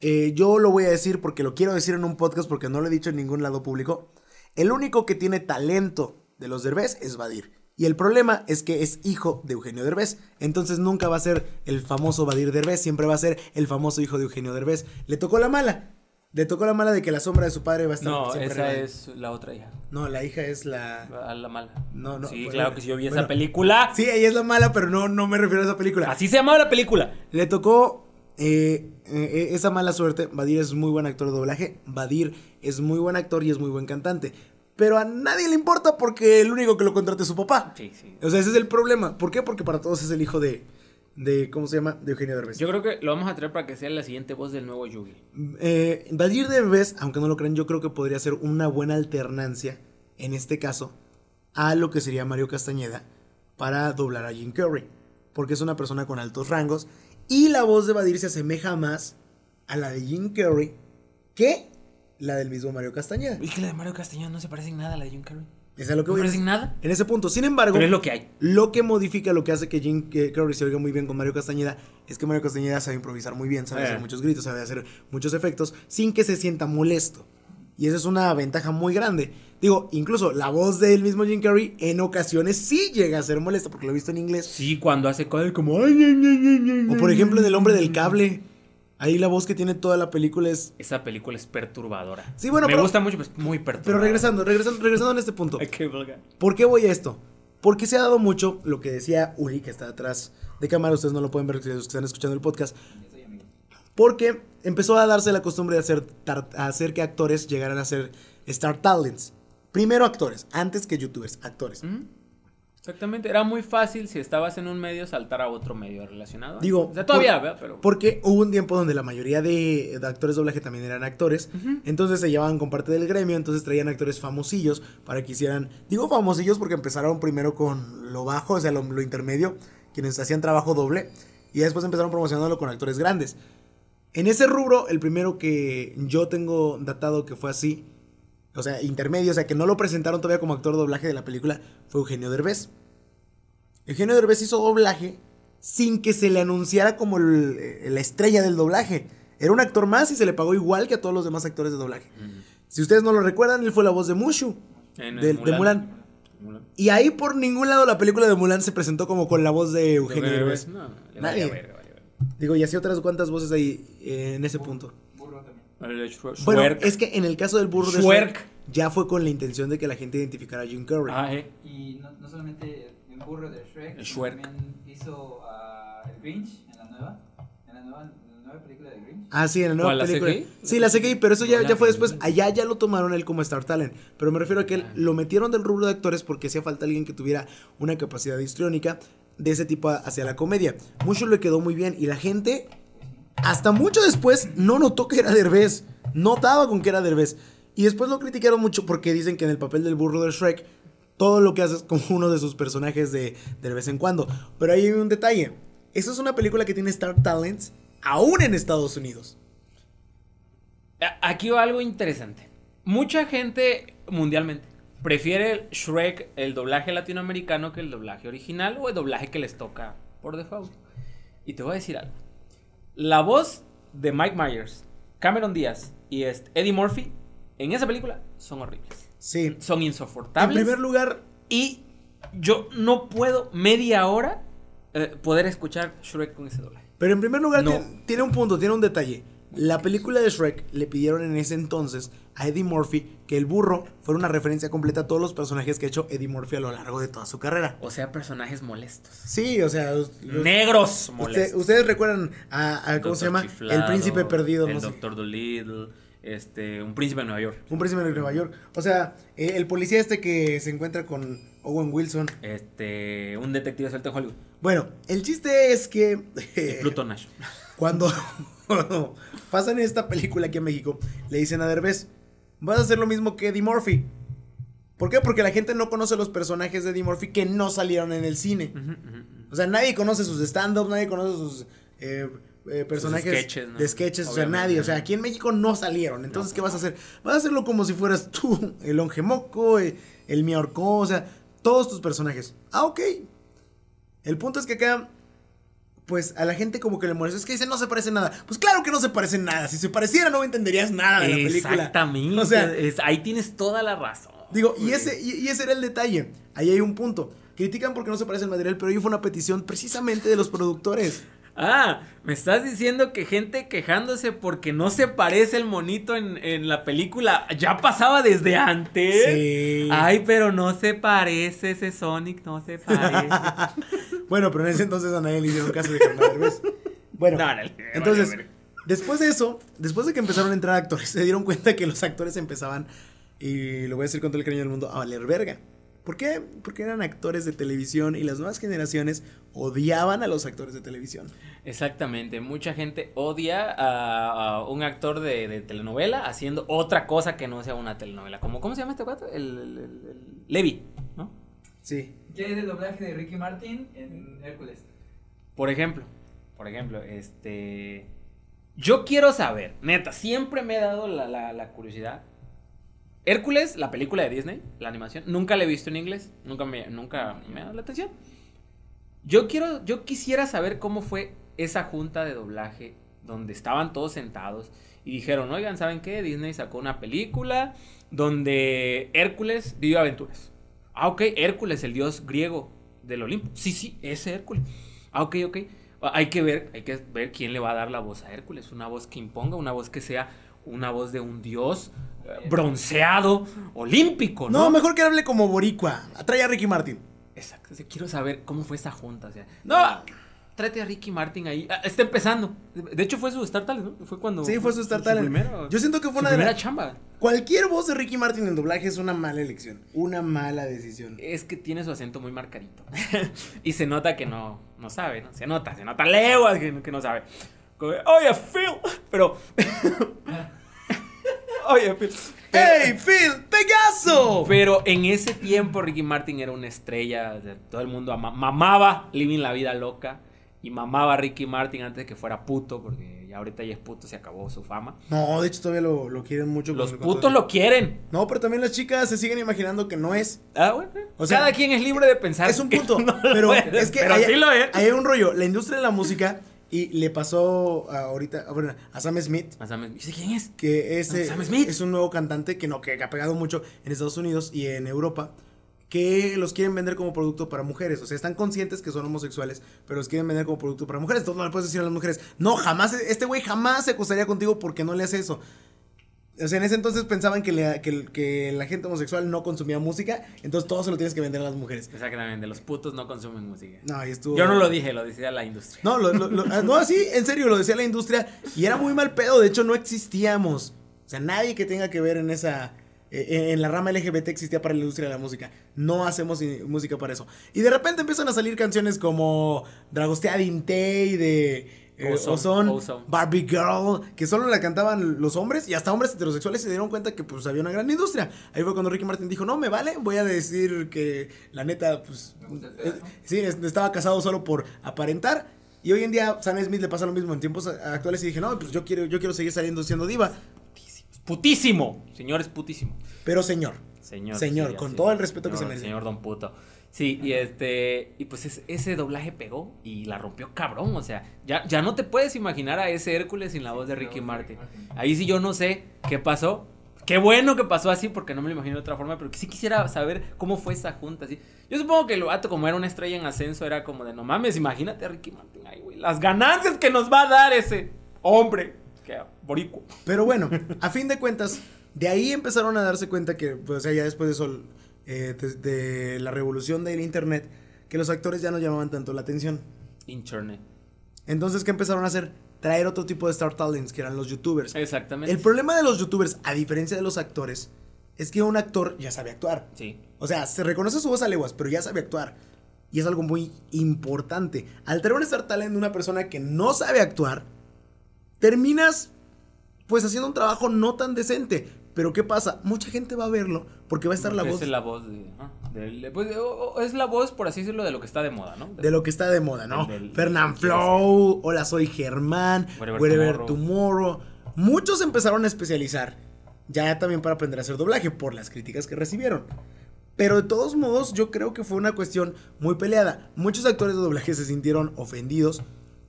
Eh, yo lo voy a decir porque lo quiero decir en un podcast porque no lo he dicho en ningún lado público. El único que tiene talento de los Derbez es Badir. Y el problema es que es hijo de Eugenio Derbez. Entonces nunca va a ser el famoso Badir Derbez, siempre va a ser el famoso hijo de Eugenio Derbez. Le tocó la mala. Le tocó la mala de que la sombra de su padre va a estar No, siempre esa es la otra hija. No, la hija es la... A la mala. No, no, Sí, bueno, claro que sí, yo vi bueno. esa película. Sí, ella es la mala, pero no, no me refiero a esa película. Así se llamaba la película. Le tocó eh, eh, esa mala suerte. Badir es muy buen actor de doblaje. Badir es muy buen actor y es muy buen cantante. Pero a nadie le importa porque el único que lo contrata es su papá. Sí, sí. O sea, ese es el problema. ¿Por qué? Porque para todos es el hijo de. de ¿Cómo se llama? De Eugenio Derbez. Yo creo que lo vamos a traer para que sea la siguiente voz del nuevo Yugi. Eh, Badir Derbez, aunque no lo crean, yo creo que podría ser una buena alternancia, en este caso, a lo que sería Mario Castañeda para doblar a Jim Carrey. Porque es una persona con altos rangos. Y la voz de Badir se asemeja más a la de Jim Carrey que la del mismo Mario Castañeda. Y que la de Mario Castañeda no se parece en nada a la de Jim Carrey. Es a lo que No voy. parece en nada. En ese punto. Sin embargo, Pero es lo que hay. lo que modifica, lo que hace que Jim Carrey se oiga muy bien con Mario Castañeda, es que Mario Castañeda sabe improvisar muy bien, sabe Eh. hacer muchos gritos, sabe hacer muchos efectos, sin que se sienta molesto. Y esa es una ventaja muy grande. Digo, incluso la voz del mismo Jim Carrey en ocasiones sí llega a ser molesta, porque lo he visto en inglés. Sí, cuando hace cosas como. "Ay, ay, ay, ay, ay, O por ay". ejemplo en El Hombre del Cable. Ahí la voz que tiene toda la película es... Esa película es perturbadora. Sí, bueno, Me pero- gusta mucho, pero es muy perturbadora. Pero regresando, regresando, regresando en este punto. ¿Por qué voy a esto? Porque se ha dado mucho lo que decía Uri, que está atrás de cámara, ustedes no lo pueden ver los que están escuchando el podcast. Porque empezó a darse la costumbre de hacer, hacer que actores llegaran a ser Star Talents. Primero actores, antes que youtubers, actores. Exactamente, era muy fácil si estabas en un medio saltar a otro medio relacionado. Digo, o sea, todavía, por- ¿verdad? Pero Porque hubo un tiempo donde la mayoría de, de actores de doblaje también eran actores. Entonces se llevaban con parte del gremio. Entonces traían actores famosillos para que hicieran. Digo famosillos porque empezaron primero con lo bajo, o sea, lo, lo intermedio, quienes hacían trabajo doble. Y después empezaron promocionándolo con actores grandes. En ese rubro, el primero que yo tengo datado que fue así, o sea, intermedio, o sea, que no lo presentaron todavía como actor de doblaje de la película, fue Eugenio Derbez. Eugenio Derbez hizo doblaje sin que se le anunciara como el- eh, la estrella del doblaje. Era un actor más y se le pagó igual que a todos los demás actores de doblaje. Si ustedes no lo recuerdan, él fue la voz de Mushu, de, de Mulan. Mulan. Y ahí por ningún lado la película de Mulan se presentó como con la voz de Eugenio Derbez. No, Nadie. Digo, y así otras cuantas voces ahí eh, en ese punto. Bueno, es que en el caso del burro de Shrek. Shrek, ya fue con la intención de que la gente identificara a Jim Carrey. Ah, eh. Y no, no solamente el burro de Shrek, Shrek. también hizo a el Grinch en la nueva, en la nueva, en la nueva película de Grinch. Ah, sí, en la nueva ¿Cuál, la película. CGI? Sí, la CGI, pero eso ya, ya fue después. Allá ya lo tomaron él como Star Talent. Pero me refiero a que él Ah. lo metieron del rubro de actores porque hacía falta alguien que tuviera una capacidad histriónica de ese tipo hacia la comedia. Mucho le quedó muy bien y la gente, hasta mucho después, no notó que era Derbez. Notaba con que era Derbez. Y después lo criticaron mucho porque dicen que en el papel del burro de Shrek, todo lo que hace es como uno de sus personajes de, de vez en cuando. Pero ahí hay un detalle. Esa es una película que tiene Star Talents aún en Estados Unidos. Aquí va algo interesante. Mucha gente mundialmente prefiere Shrek, el doblaje latinoamericano, que el doblaje original o el doblaje que les toca por default. Y te voy a decir algo. La voz de Mike Myers, Cameron Díaz y este Eddie Murphy en esa película son horribles. Sí. Son En insoportables. primer lugar, Y yo no puedo media hora eh, poder escuchar Shrek con ese doblaje. pero en primer lugar No. tien- tiene un punto, tiene un detalle. La película de Shrek le pidieron en ese entonces a Eddie Murphy que el burro fuera una referencia completa a todos los personajes que ha hecho Eddie Murphy a lo largo de toda su carrera. O sea, personajes molestos. Sí, o sea, los- Negros usted- molestos. ustedes recuerdan a, a- ¿cómo se llama? Chiflado, el príncipe perdido, El no. Doctor Dolittle. Este, un príncipe de Nueva York. Un príncipe de Nueva York. O sea, eh, el policía este que se encuentra con Owen Wilson. Este, un detective suelto en Hollywood. Bueno, el chiste es que Y Pluto Nash. cuando pasan esta película aquí en México, le dicen a Derbez, vas a hacer lo mismo que Eddie Murphy. ¿Por qué? Porque la gente no conoce los personajes de Eddie Murphy que no salieron en el cine. O sea, nadie conoce sus stand-ups, nadie conoce sus eh, eh, personajes sketches, ¿no? de sketches, o sea, nadie. O sea, aquí en México no salieron. Entonces, ¿qué vas a hacer? Vas a hacerlo como si fueras tú, el Ongemoco, eh, el Miorco, o sea, todos tus personajes. Ah, ok. El punto es que acá, pues a la gente como que le molesta. Es que dice, no se parece nada. Pues claro que no se parece nada. Si se pareciera, no entenderías nada de la película. Exactamente. O sea, es- ahí tienes toda la razón. Digo, y ese, y, y ese era el detalle. Ahí hay un punto. Critican porque no se parece el material, pero ahí fue una petición precisamente de los productores. Ah, me estás diciendo que gente quejándose porque no se parece el monito en, en la película ya pasaba desde antes. Sí. Ay, pero no se parece ese Sonic, no se parece. Bueno, pero en ese entonces a nadie le hicieron caso de Germán Derbez. Bueno, No, no, no, entonces, después de eso, después de que empezaron a entrar actores, se dieron cuenta que los actores empezaban, y lo voy a decir con todo el cariño del mundo, a valer verga. ¿Por qué? Porque eran actores de televisión y las nuevas generaciones odiaban a los actores de televisión. Exactamente, mucha gente odia a, a un actor de, de telenovela haciendo otra cosa que no sea una telenovela. Como, ¿Cómo se llama este cuate? El, el- el- el- Levi, ¿no? Sí. ¿Qué hay del doblaje de Ricky Martin en Hércules? Por ejemplo, por ejemplo, este... Yo quiero saber, neta, siempre me he dado la curiosidad. Hércules, la película de Disney, la animación, nunca la he visto en inglés, nunca me, nunca me ha dado la atención. Yo quiero, yo quisiera saber cómo fue esa junta de doblaje donde estaban todos sentados y dijeron, oigan, ¿saben qué? Disney sacó una película donde Hércules vivió aventuras. Ah, ok, Hércules, el dios griego del Olimpo. Sí, sí, ese Hércules. Ah, ok, ok. Ah, Hay que ver, hay que ver quién le va a dar la voz a Hércules. Una voz que imponga, una voz que sea una voz de un dios eh, bronceado, olímpico, ¿no? No, mejor que hable como boricua. Atrae a Ricky Martin. Exacto. quiero saber cómo fue esa junta. O sea, no, tráete a Ricky Martin ahí. Ah, está empezando. De hecho, fue su Star Talent, ¿no? Fue cuando. Sí, fue su Star Talent. primero- Yo siento que fue su una de primera las- chamba. Cualquier voz de Ricky Martin en doblaje es una mala elección. Una mala decisión. Es que tiene su acento muy marcadito. y se nota que no, no sabe, ¿no? Se nota, se nota leguas que, que no sabe. Como, Oye, Phil. Pero. Oye, Phil. ¡Hey, Phil! ¡Pegaso! Pero en ese tiempo Ricky Martin era una estrella, todo el mundo ama- mamaba Living la Vida Loca y mamaba a Ricky Martin antes de que fuera puto, porque ya ahorita ya es puto, se acabó su fama. No, de hecho todavía lo, lo quieren mucho. Los putos lo quieren. No, pero también las chicas se siguen imaginando que no es. Ah, bueno. O sea, Cada quien es libre de pensar. Es un punto. no pero es, es que pero hay, sí lo es. hay un rollo. La industria de la música y le pasó a- ahorita a, bueno, a Sam Smith. Ah, Sam Smith. ¿Dice quién es? que Sam Smith. es un nuevo cantante que no que ha pegado mucho en Estados Unidos y en Europa que los quieren vender como producto para mujeres, o sea, están conscientes que son homosexuales, pero los quieren vender como producto para mujeres. Entonces no le puedes decir a las mujeres, "No, jamás este güey jamás se acostaría contigo porque no le hace eso." O sea, en ese entonces pensaban que, le- que, que la gente homosexual no consumía música, entonces todo se lo tienes que vender a las mujeres. Exactamente, los putos no consumen música. No, y estuvo Yo no lo dije, lo decía la industria. No, lo- lo- lo- ah, no, sí, en serio, lo decía la industria y era muy mal pedo, de hecho no existíamos. O sea, nadie que tenga que ver en esa eh, en la rama LGBT existía para la industria de la música. No hacemos música para eso. Y de repente empiezan a salir canciones como Dragostea Dintei de eh, Ozone. Barbie Girl, que solo la cantaban los hombres y hasta hombres heterosexuales se dieron cuenta que pues había una gran industria. Ahí fue cuando Ricky Martin dijo, no, me vale, voy a decir que la neta, pues, eh, sí, es- estaba casado solo por aparentar. Y hoy en día Sam Smith le pasa lo mismo en tiempos actuales y dije, no, pues yo quiero, yo quiero seguir saliendo siendo diva. Putísimo. Señor es putísimo. Pero señor, Señor. Señor, sí, con todo el respeto que se merece. Señor Don Puto. Sí, y este. Y pues es- ese doblaje pegó y la rompió cabrón. O sea, ya, ya no te puedes imaginar a ese Hércules sin la voz de Ricky Martin. Ahí sí yo no sé qué pasó. qué bueno que pasó así porque no me lo imagino de otra forma, pero sí quisiera saber cómo fue esa junta. Así. Yo supongo que el vato, como era una estrella en ascenso, era como de no mames, imagínate a Ricky Martin ahí, güey. Las ganancias que nos va a dar ese hombre. Que borico. Pero bueno, a fin de cuentas, de ahí empezaron a darse cuenta que, pues, o sea, ya después de eso, eh, de, de la revolución del internet, que los actores ya no llamaban tanto la atención. Internet. Entonces, ¿qué empezaron a hacer? Traer otro tipo de Star Talents, que eran los youtubers. Exactamente. El problema de los youtubers, a diferencia de los actores, es que un actor ya sabe actuar. Sí. O sea, se reconoce su voz a leguas, pero ya sabe actuar. Y es algo muy importante. Al traer un Star Talent de una persona que no sabe actuar, terminas pues haciendo un trabajo no tan decente. Pero ¿qué pasa? Mucha gente va a verlo porque va a estar la Porque voz Es la voz de, ajá, del- pues, es la voz, por así decirlo, de lo que está de moda, ¿no? de lo que está de moda, ¿no? Del- Flow, Hola soy Germán, Wherever Wherever Tomorrow. Tomorrow. Muchos empezaron a especializar ya también para aprender a hacer doblaje por las críticas que recibieron. Pero de todos modos, yo creo que fue una cuestión muy peleada. Muchos actores de doblaje se sintieron ofendidos,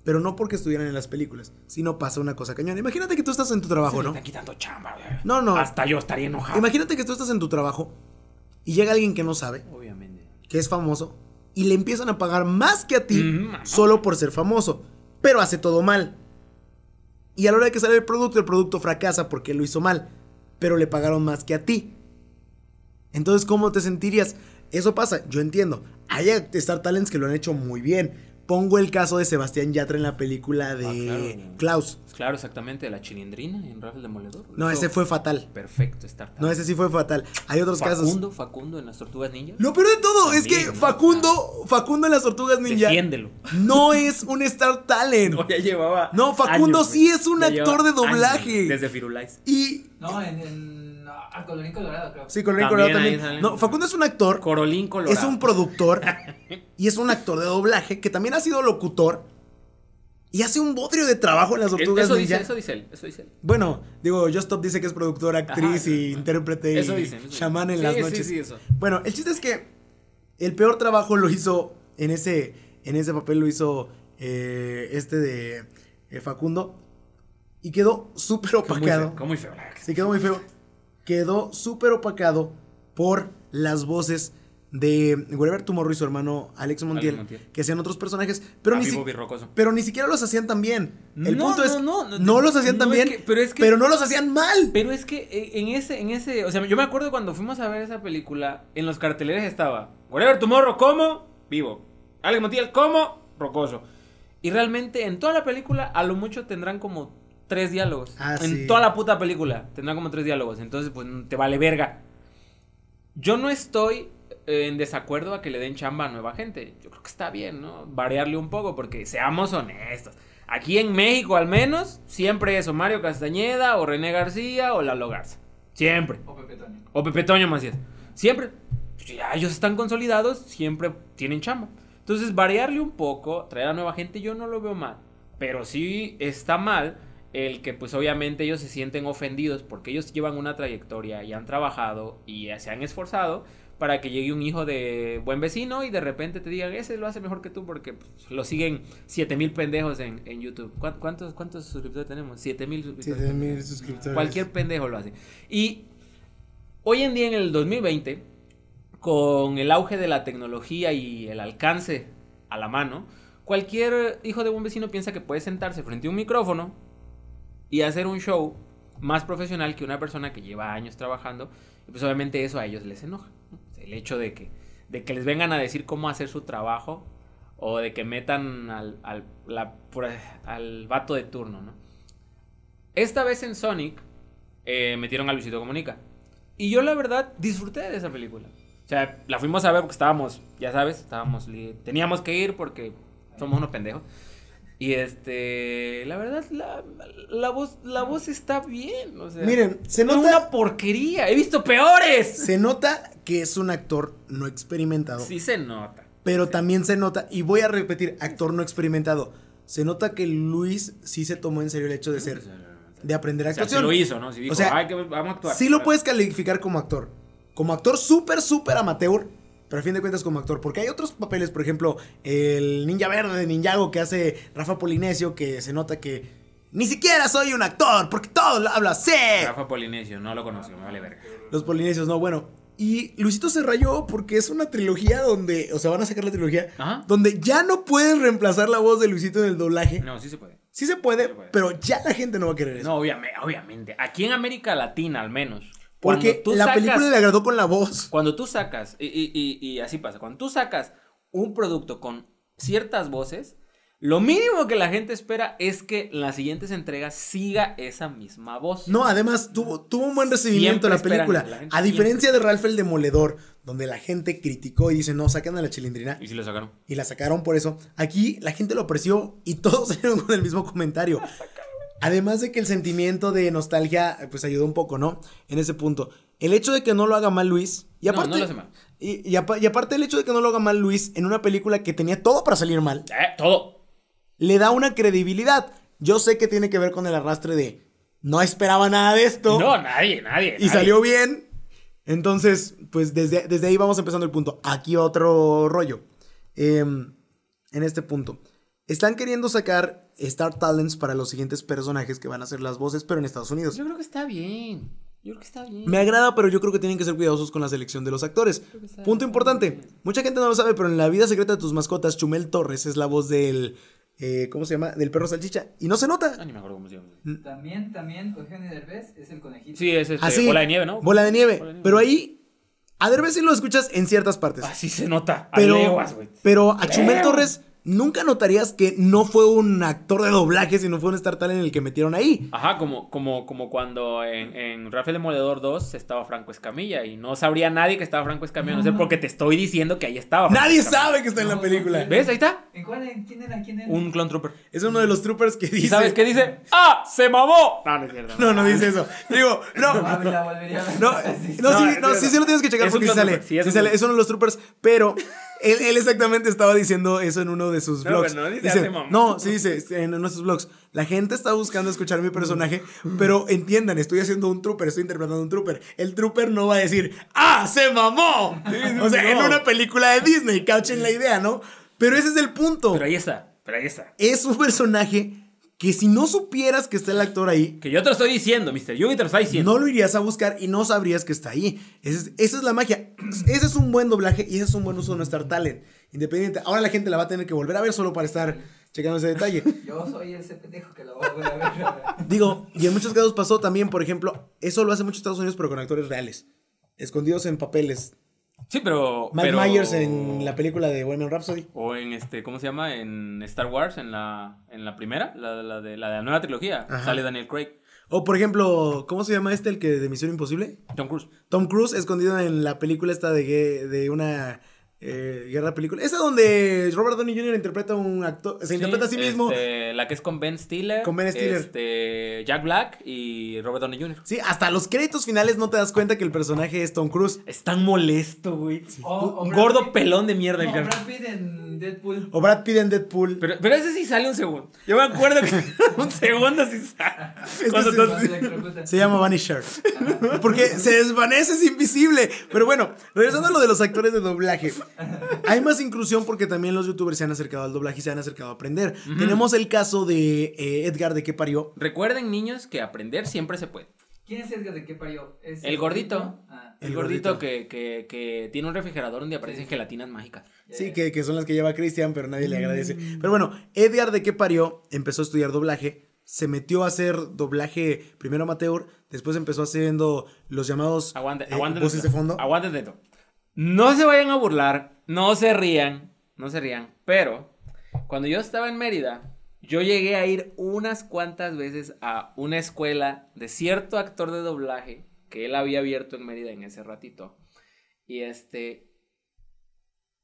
pero no porque estuvieran en las películas, sino pasa una cosa cañón. Imagínate que tú estás en tu trabajo, Se ¿no? están quitando chamba, güey. No, no. Hasta yo estaría enojado. Imagínate que tú estás en tu trabajo y llega alguien que no sabe, Obviamente. que es famoso, y le empiezan a pagar más que a ti Mm, solo por ser famoso, pero hace todo mal. Y a la hora de que sale el producto, el producto fracasa porque lo hizo mal, pero le pagaron más que a ti. Entonces, ¿cómo te sentirías? Eso pasa, yo entiendo. Hay Star Talents que lo han hecho muy bien. Pongo el caso de Sebastián Yatra en la película de Ah, claro. Klaus. Claro, exactamente, de la chilindrina en Rafael Demoledor. No, ese fue fatal. Perfecto, Star No, ese sí fue fatal. Hay otros casos. Facundo, Facundo en las Tortugas Ninja. Lo peor de todo es que También, ¿no? Facundo, Facundo en las Tortugas Ninja Defiéndelo. no es un Star Talent. No, ya llevaba. No, Facundo años, sí es un actor de doblaje. años, desde Firulais. Y No, en, en ah, Colorín Colorado, creo. sí, Colorín También Colorado también. No, Facundo es un actor, Corolín Colorado. es un productor y es un actor de doblaje que también ha sido locutor y hace un bodrio de trabajo en las Tortugas Eso Ninja. dice, eso dice él, eso dice él. Bueno, digo, Just Stop dice que es productor, actriz Ajá. y intérprete Eso y dicen. eso chamán en las noches. Sí, sí, eso. Bueno, el chiste es que el peor trabajo lo hizo en ese, en ese papel lo hizo eh, este de eh, Facundo y quedó súper Quedó muy opacado. feo, quedó muy feo, Sí, quedó muy feo. Quedó súper opacado por las voces de Wherever Tomorrow y su hermano Alex Montiel, Montiel. que hacían otros personajes, pero ni, Papi si- Bobby Rocoso. pero ni siquiera los hacían tan bien. El No, punto no, es, no, no, no, los hacían tan es bien, que- pero es que- pero no los hacían mal. Pero es que eh, en ese, en ese, o sea, yo me acuerdo cuando fuimos a ver esa película, en los carteleres estaba Whatever Tomorrow, como vivo. Alex Montiel, como rocoso. Y realmente en toda la película, a lo mucho tendrán como tres diálogos. Ah, en sí. toda la puta película tendrán como tres diálogos. Entonces, pues te vale verga. Yo no estoy eh, en desacuerdo a que le den chamba a nueva gente. Yo creo que está bien, ¿no? Variarle un poco, porque seamos honestos. Aquí en México, al menos, siempre es o Mario Castañeda, o René García, o Lalo Garza. Siempre. O Pepe Toño. O Pepe Toño Macías. Siempre. Ya ellos están consolidados, siempre tienen chamba. Entonces, variarle un poco, traer a nueva gente, yo no lo veo mal. Pero sí está mal el que, pues obviamente, ellos se sienten ofendidos porque ellos llevan una trayectoria y han trabajado y se han esforzado para que llegue un hijo de buen vecino y de repente te digan, ese lo hace mejor que tú porque pues, lo siguen 7000 pendejos en, en YouTube. ¿Cuán- ¿Cuántos, ¿Cuántos suscriptores tenemos? 7000 suscriptores. 7000 suscriptores. Cualquier pendejo lo hace. Y hoy en día, en el 2020, con el auge de la tecnología y el alcance a la mano, cualquier hijo de un vecino piensa que puede sentarse frente a un micrófono y hacer un show más profesional que una persona que lleva años trabajando. Y pues obviamente eso a ellos les enoja. ¿no? El hecho de que, de que les vengan a decir cómo hacer su trabajo o de que metan al, al, la- al vato de turno, ¿no? Esta vez en Sonic eh, metieron a Luisito Comunica. Y yo la verdad disfruté de esa película. O sea, la fuimos a ver porque estábamos, ya sabes, estábamos teníamos que ir porque somos unos pendejos. Y este, la verdad, la, la voz, la voz está bien. O sea, Miren, se es nota, una porquería. He visto peores. se nota que es un actor no experimentado. Sí se nota. Pero también se nota, y voy a repetir, actor no experimentado. Se nota que Luis sí se tomó en serio el hecho de ser, de aprender O sea, actuación. sí lo hizo, ¿no? Sí dijo, O sea, "Ay, que vamos a actuar. Sí lo puedes calificar como actor. Como actor súper, súper amateur. Pero a fin de cuentas como actor. Porque hay otros papeles, por ejemplo, el ninja verde de Ninjago que hace Rafa Polinesio, que se nota que Ni siquiera soy un actor, porque todo lo hablo así. Rafa Polinesio, no lo conoció, me vale verga. Los polinesios, no, bueno. Y Luisito se rayó porque es una trilogía donde, o sea, van a sacar la trilogía, Ajá. donde ya no pueden reemplazar la voz de Luisito en el doblaje. No, sí se puede. Sí se puede, Sí se puede. pero ya la gente no va a querer eso. No, obviamente, obviamente. Aquí en América Latina, al menos. Porque tú la sacas- película le agradó con la voz. Cuando tú sacas, y, y- y- y así pasa, cuando tú sacas un producto con ciertas voces, lo mínimo que la gente espera es que en las siguientes entregas siga esa misma voz. No, además tuvo, tuvo un buen recibimiento Siempre la esperan, película. la a diferencia siempre de Ralph el Demoledor, donde la gente criticó y dice, no, sacan a la chilindrina. Y si lo sacaron. Y la sacaron por eso. Aquí la gente lo apreció y todos salieron con el mismo comentario. Además de que el sentimiento de nostalgia, pues ayudó un poco, ¿no? En ese punto. El hecho de que no lo haga mal Luis. Y No, aparte, no lo hace mal. Y, y apa- y aparte el hecho de que no lo haga mal Luis en una película que tenía todo para salir mal, Eh, todo. le da una credibilidad. Yo sé que tiene que ver con el arrastre de no esperaba nada de esto No, nadie, nadie. y nadie. salió bien. Entonces, pues desde, desde ahí vamos empezando el punto. Aquí otro rollo. Em, en este punto. Están queriendo sacar Star Talents para los siguientes personajes que van a ser las voces, pero en Estados Unidos. Yo creo que está bien. Yo creo que está bien. Me agrada, pero yo creo que tienen que ser cuidadosos con la selección de los actores. Punto importante. Mucha gente no lo sabe, pero en la vida secreta de tus mascotas, Chumel Torres es la voz del... eh, ¿Cómo se llama? Del perro salchicha. Y no se Ah, nota. ni me acuerdo cómo se llama. También, también, Eugenio Derbez es el conejito. Sí, es este, Así. bola de nieve, ¿no? Ah, Bola de nieve. Bola de nieve. Pero ahí, a Derbez sí lo escuchas en ciertas partes. Así se nota. A pero, leguas, güey. pero a Chumel Leguas. Torres nunca notarías que no fue un actor de doblaje, sino fue un Star Talent en el que metieron ahí. Ajá, como, como, como cuando en, en Rafael Demoledor 2 estaba Franco Escamilla y no sabría nadie que estaba Franco Escamilla, no sé porque te estoy diciendo que ahí estaba. Franco Nadie Escamilla. sabe que está en la No, película. ¿Ves? Ahí está. ¿En cuál? en- ¿Quién era? ¿Quién era? Un clon trooper. Es uno de los troopers que dice... ¿Y sabes qué dice? ¡Ah! ¡Se mamó! No, no es cierto. No, no dice eso. Digo, no. No, no, No, sí, no, sí, sí lo tienes que checar porque sí sale. sí, sale, es uno de los troopers, pero él, él exactamente estaba diciendo eso en uno de sus No, vlogs. pero no dice, hace no, sí dice en uno de sus vlogs. La gente está buscando escuchar mi personaje, pero entiendan, estoy haciendo un trooper, estoy interpretando un trooper. El trooper no va a decir, ¡ah, se mamó! o sea, no. en una película de Disney, cauchen la idea, ¿no? Pero ese es el punto. Pero ahí está. Pero ahí está. Es un personaje que si no supieras que está el actor ahí, Que yo te lo estoy diciendo, Mr. Yugi te lo está diciendo. no lo irías a buscar y no sabrías que está ahí. Esa es, esa es la magia. Ese es un buen doblaje y ese es un buen uso de nuestro talent. Independiente. Ahora la gente la va a tener que volver a ver solo para estar checando ese detalle. Yo soy ese pendejo que lo va a volver a ver. Digo, y en muchos casos pasó también, por ejemplo, eso lo hace muchos Estados Unidos, pero con actores reales. Escondidos en papeles. Sí, pero. Mike pero- Myers en la película de Women Rhapsody. O en este, ¿cómo se llama? En Star Wars, en la, en la primera, la, la de, la de la nueva trilogía. Ajá. Sale Daniel Craig. O por ejemplo, ¿cómo se llama este el que de Misión Imposible? Tom Cruise. Tom Cruise escondido en la película esta de, de una eh, guerra película. Esa donde Robert Downey Jr. interpreta un actor, se interpreta a sí mismo. este, la que es con Ben Stiller. Con Ben Stiller. Este, Jack Black y Robert Downey Jr. Sí, hasta los créditos finales no te das cuenta que el personaje es Tom Cruise. Es tan molesto, güey. O- o Un Brad gordo Pitt. pelón de mierda el No, cara. En Deadpool. O Brad Pitt en Deadpool. Pero, pero ese sí sale un segundo. Yo me acuerdo que un segundo sí sale. Cuando se. Se llama Vanisher. Porque se desvanece, es invisible. Pero bueno, regresando a lo de los actores de doblaje. Hay más inclusión porque también los youtubers se han acercado al doblaje y se han acercado a aprender. Tenemos el caso de eh, Edgar de que parió. Recuerden, niños, que aprender siempre se puede. ¿Quién es Edgar de qué parió? ¿Es El gordito. Ah, El, El gordito, gordito. Que, que, que tiene un refrigerador donde aparecen Sí. gelatinas mágicas. Sí, que, que son las que lleva Cristian, pero nadie le agradece. Pero bueno, Edgar de que parió empezó a estudiar doblaje. Se metió a hacer doblaje primero amateur, después empezó haciendo los llamados Aguante, eh, aguante. voces de fondo. Aguanten de todo. No se vayan a burlar, no se rían, no se rían. Pero cuando yo estaba en Mérida, yo llegué a ir unas cuantas veces a una escuela de cierto actor de doblaje que él había abierto en Mérida en ese ratito. Y este.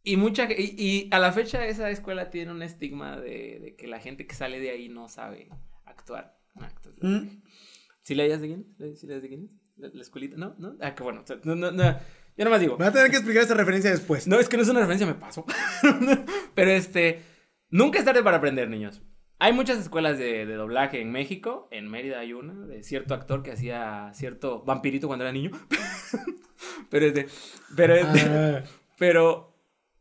Y mucha y, y a la fecha esa escuela tiene un estigma de, de que la gente que sale de ahí no sabe actuar. de Mm. ¿Sí leías de quién? ¿Sí leías de quién? ¿La, la escuelita? ¿No? ¿No? Ah, qué bueno. No, no, no. Yo nomás digo. Me va a tener que explicar esta referencia después. No, es que no es una referencia, me paso. Pero este. Nunca es tarde para aprender, niños. Hay muchas escuelas de, de doblaje en México. En Mérida hay una de cierto actor que hacía cierto vampirito cuando era niño. pero este. Pero este. Ah, Pero.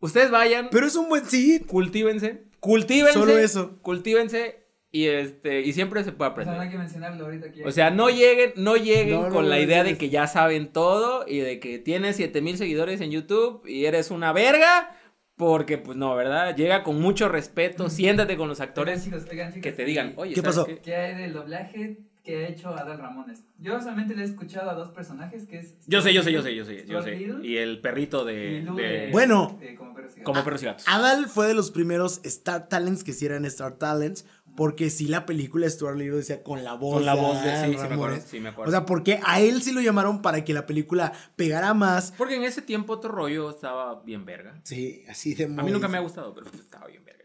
Ustedes vayan, pero es un buen sí. cultívense. Cultívense. Solo eso. Cultívense. Y este, y siempre se puede O sea, no hay aprender. que mencionarlo ahorita aquí. O sea, no lleguen, no lleguen No, no, con no la idea de que ya saben todo y de que tienes 7000 seguidores en YouTube y eres una verga. Porque, pues no, ¿verdad? Llega con mucho respeto, siéntate con los Oigan, actores chicos, oigan, chicos, que te digan, ¿y oye, ¿Qué ¿sabes pasó? qué? ¿Qué hay del doblaje que ha hecho Adal Ramones? Yo solamente le he escuchado a dos personajes que es... Yo sé, yo sé, yo sé, yo sé, yo sé. Y el perrito de. De- de- Bueno. de Como Perros y Gatos. Adal fue de los primeros Star Talents que eran Star Talents. Porque sí, la película Stuart Little decía con la voz. Con la voz de. Sí, sí me acuerdo. Ramones. Sí, me acuerdo. O sea, porque a él sí lo llamaron para que la película pegara más. Porque en ese tiempo otro rollo estaba bien verga. Sí, así de A mí nunca me ha gustado, pero estaba bien verga.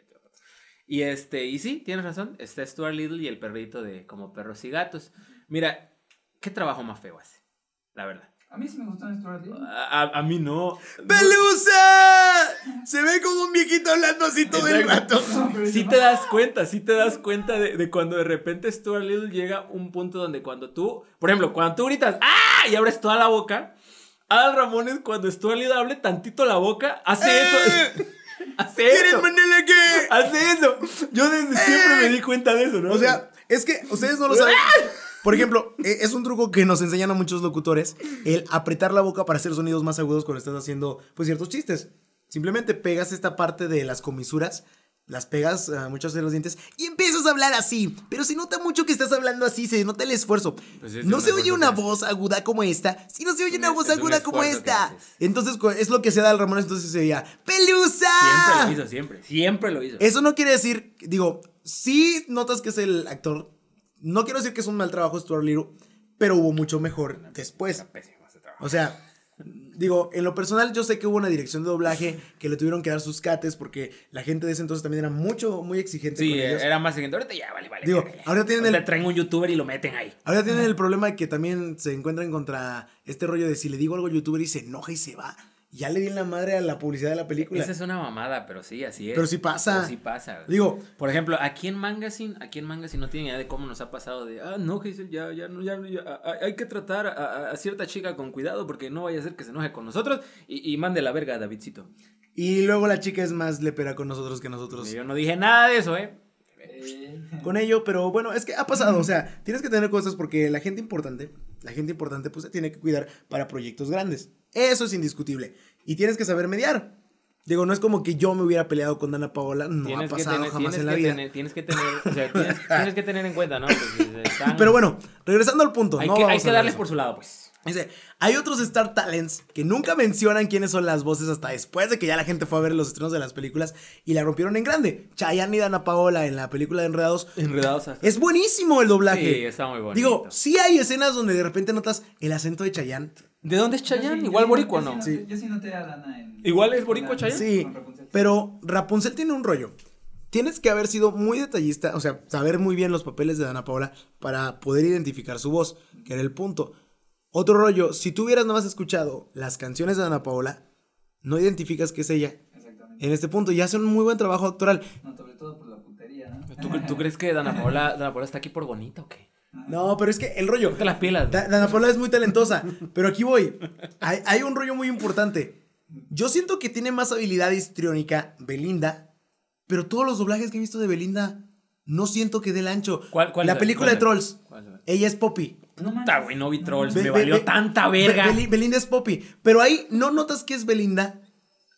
Y este, y sí, tienes razón. Está Stuart Little y el perrito de como perros y gatos. Mira, ¿qué trabajo más feo hace? La verdad. A mí sí me gustó Stuart Little. A, a- mí no. ¡Pelusa! Se ve como un viejito hablando así todo el rato. Sí te das cuenta, sí te das cuenta de, de cuando de repente Stuart Little llega a un punto donde cuando tú, por ejemplo, cuando tú gritas ¡Ah! y abres toda la boca, Adal Ramones cuando Stuart Little hable tantito la boca, hace ¡Eh! eso. hace ¿Quieren eso. Hace eso. Yo desde siempre me di cuenta de eso, ¿no? O sea, es que ustedes no lo saben. Por ejemplo, e- es un truco que nos enseñan a muchos locutores, el apretar la boca para hacer sonidos más agudos cuando estás haciendo pues ciertos chistes. Simplemente pegas esta parte de las comisuras, las pegas a muchos de los dientes y empiezas a hablar así. Pero se nota mucho que estás hablando así, se nota el esfuerzo. Pues es no se oye una voz aguda como esta, si no se oye un una es- voz es un aguda como esta. Entonces es lo que se da al Ramón, entonces se veía ¡Pelusa! siempre lo hizo, siempre. Siempre lo hizo. Eso no quiere decir, digo, sí notas que es el actor. No quiero decir que es un mal trabajo Stuart Little, pero hubo mucho mejor después. Está pésimo ese trabajo. O sea, digo, en lo personal yo sé que hubo una dirección de doblaje que le tuvieron que dar sus cates porque la gente de ese entonces también era mucho, muy exigente Sí, con ellos. era más siguiente. Ahorita ya, vale, vale. Digo, ahora tienen Ahorita el- traen un youtuber y lo meten ahí. Ahora tienen el problema de que también se encuentran contra este rollo de si le digo algo al youtuber y se enoja y se va. Ya le di en la madre a la publicidad de la película. Esa es una mamada, pero sí, así es. Pero sí pasa. Pero sí pasa. Digo, Por ejemplo, aquí en Magazine, aquí en Magazine no tienen idea de cómo nos ha pasado de, ah, no, Giselle, ya, ya, no, ya, ya, hay que tratar a, a- cierta chica con cuidado porque no vaya a ser que se enoje con nosotros y, y mande la verga a Davidcito. y luego la chica es más lepera con nosotros que nosotros. Y yo no dije nada de eso, ¿eh? Eh, con ello, pero bueno, es que ha pasado, o sea, tienes que tener cosas porque la gente importante, la gente importante pues se tiene que cuidar para proyectos grandes. Eso es indiscutible. Y tienes que saber mediar. Digo, no es como que yo me hubiera peleado con Dana Paola, no ha tienes pasado tener, jamás en la vida. tener, tienes que tener, o sea, tienes, tienes que tener en cuenta, ¿no? Pues, están- Pero bueno, regresando al punto, hay no que, vamos hay a que hablar darles por su lado, pues. Dice, hay otros Star Talents que nunca mencionan quiénes son las voces hasta después de que ya la gente fue a ver los estrenos de las películas y la rompieron en grande. Chayanne y Dana Paola en la película de Enredados. Enredados hasta- Es buenísimo el doblaje. Sí, está muy bonito. Digo, sí hay escenas donde de repente notas el acento de Chayanne. ¿De dónde es yo Chayanne? sí- Igual yo boricua, ¿no? Yo sí, yo sí noté a Dana en. ¿Igual es boricua Chayanne? Sí, con Rapunzel. pero Rapunzel tiene un rollo. Tienes que haber sido muy detallista, o sea, saber muy bien los papeles de Dana Paola para poder identificar su voz, que era el punto. Otro rollo, si tú hubieras nada más escuchado las canciones de Dana Paola, no identificas que es ella. Exactamente. En este punto, y hace un muy buen trabajo actoral. No, sobre todo por la putería, ¿no? ¿Tú, tú crees que Dana Paola, Dana Paola está aquí por bonita o qué? No, pero es que el rollo. Ponte las pilas. Da- Dana Paola es muy talentosa, pero aquí voy. Hay, hay un rollo muy importante. Yo siento que tiene más habilidad histriónica Belinda, pero todos los doblajes que he visto de Belinda no siento que dé el ancho. ¿Cuál- cuál La es? película ¿Cuál de es? Trolls. ¿Cuál es? Ella es Poppy. No Puta, güey, no vi trolls. Be- me be- valió be- tanta Be- verga. Beli- Belinda es Poppy. Pero ahí no notas que es Belinda.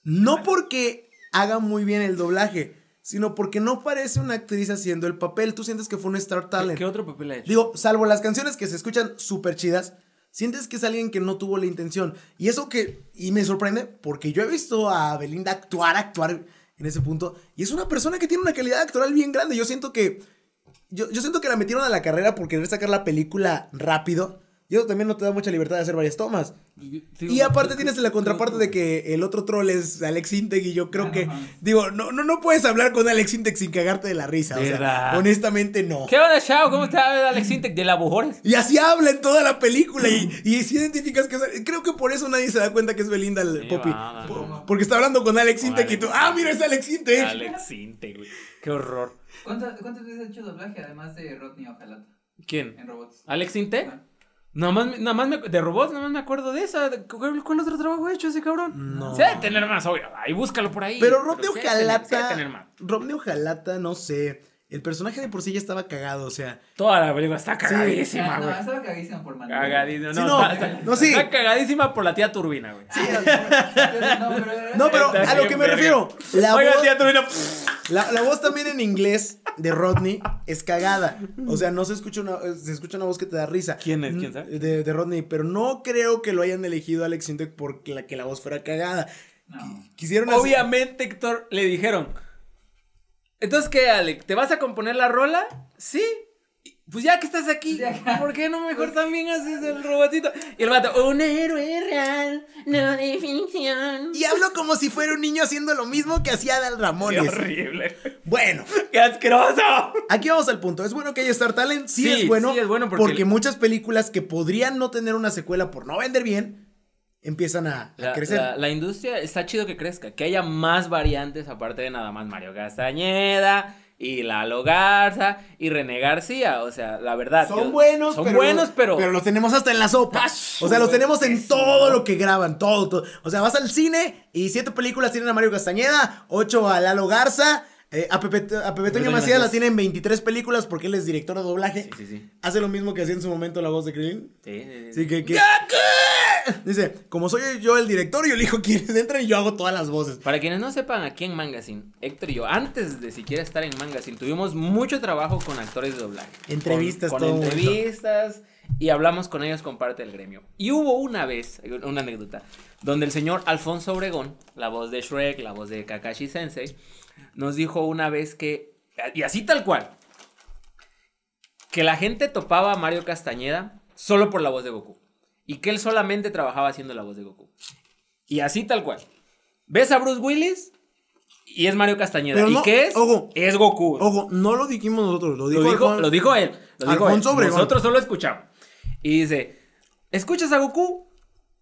No porque haga muy bien el doblaje, sino porque no parece una actriz haciendo el papel. Tú sientes que fue un Star ¿Qué, Talent. qué otro papel ha hecho? Digo, salvo las canciones que se escuchan súper chidas, sientes que es alguien que no tuvo la intención. Y eso que, y me sorprende, porque yo he visto a Belinda actuar, actuar en ese punto, y es una persona que tiene una calidad actoral bien grande. Yo siento que, yo, yo siento que la metieron a la carrera por querer sacar la película rápido. Y eso también no te da mucha libertad de hacer varias tomas. Y aparte tienes la contraparte de que el otro troll es Alex Integ y yo creo que, digo, no, no, no puedes hablar con Alex Integ sin cagarte de la risa. O sea, honestamente no. ¿Qué onda, chao? ¿Cómo está Alex Intec de la Bujores? Y así habla en toda la película y, y si identificas que es... Creo que por eso nadie se da cuenta que es Belinda el Sí, Poppy. va, va, Po- va. Porque está hablando con Alex Con Intec y tú, ah, mira, es Alex Intec. Alex Intec, güey. Qué horror. ¿Cuántas, ¿Cuántas veces has hecho doblaje además de Rodney Ojalata ¿Quién? en robots? ¿Alex Intec? Nada más, nada más me, de robots, nada más me acuerdo de esa. ¿Cuál, cuál otro trabajo ha hecho ese cabrón? No. Se debe tener más, obvio. Ahí búscalo por ahí. Pero Rob de Ojalata. Rob de Ojalata, no sé. El personaje de por sí ya estaba cagado, o sea. Toda la película está cagadísima, Ah, güey. no, estaba cagadísima por Manuel. Cagadísima. No, Sí, no, está, está- no, sí. está cagadísima por la tía Turbina, güey. Sí, No, pero, no, pero a lo que me refiero, la Oiga, voz, tía Turbina. la, la voz también en inglés de Rodney es cagada. O sea, no se escucha una, se escucha una voz que te da risa. ¿Quién es? ¿Quién sabe? De, de Rodney, pero no creo que lo hayan elegido a Alex Sintek porque la, que la voz fuera cagada. No. Quisieron hacer- Obviamente, Héctor, le dijeron. Entonces, ¿qué, Alec? ¿Te vas a componer la rola? Sí. Pues ya que estás aquí, Ya. ¿por qué no mejor también haces el robotito? Y el vato, un héroe real, no de ficción. Y hablo como si fuera un niño haciendo lo mismo que hacía Qué Ramones. horrible. Bueno, ¡Qué asqueroso! aquí vamos al punto. ¿Es bueno que haya Star Talent? Sí, Sí, es bueno. sí es bueno porque- porque... muchas películas que podrían no tener una secuela por no vender bien, empiezan a, a La, crecer. la- la industria está chido que crezca, que haya más variantes aparte de nada más Mario Castañeda y Lalo Garza y René García. O sea, la verdad. Son yo- buenos, son pero, buenos, pero. pero los tenemos hasta en la sopa. Ah, o sea, los tenemos en todo lo que graban, todo, todo. O sea, vas al cine y siete películas tienen a Mario Castañeda, ocho a Lalo Garza, eh, a Pepe, a Pepe Toño Macías la Macías. tienen 23 películas porque él es director de doblaje. Sí, sí, sí. Hace lo mismo que hacía en su momento la voz de Krillin. Sí, sí, sí. Que, que- Dice, como soy yo el director, yo elijo quiénes entran y yo hago todas las voces. Para quienes no sepan, aquí en Mangazine, Héctor y yo, antes de siquiera estar en Mangazine, tuvimos mucho trabajo con actores de doblaje. Entrevistas, con, todo con un entrevistas y hablamos con ellos con parte del gremio. Y hubo una vez, una anécdota, donde el señor Alfonso Obregón, la voz de Shrek, la voz de Kakashi Sensei, nos dijo una vez que, y así tal cual, que la gente topaba a Mario Castañeda solo por la voz de Goku. Y que él solamente trabajaba haciendo la voz de Goku. Y así tal cual. ¿Ves a Bruce Willis? Y es Mario Castañeda. Pero ¿Y no, qué es? ojo. es Goku. Ojo, no lo dijimos nosotros, lo dijo, lo, dijo, Alfon- lo dijo él. Lo dijo Alfonso él. Obregón. Nosotros solo escuchamos. Y dice: Escuchas a Goku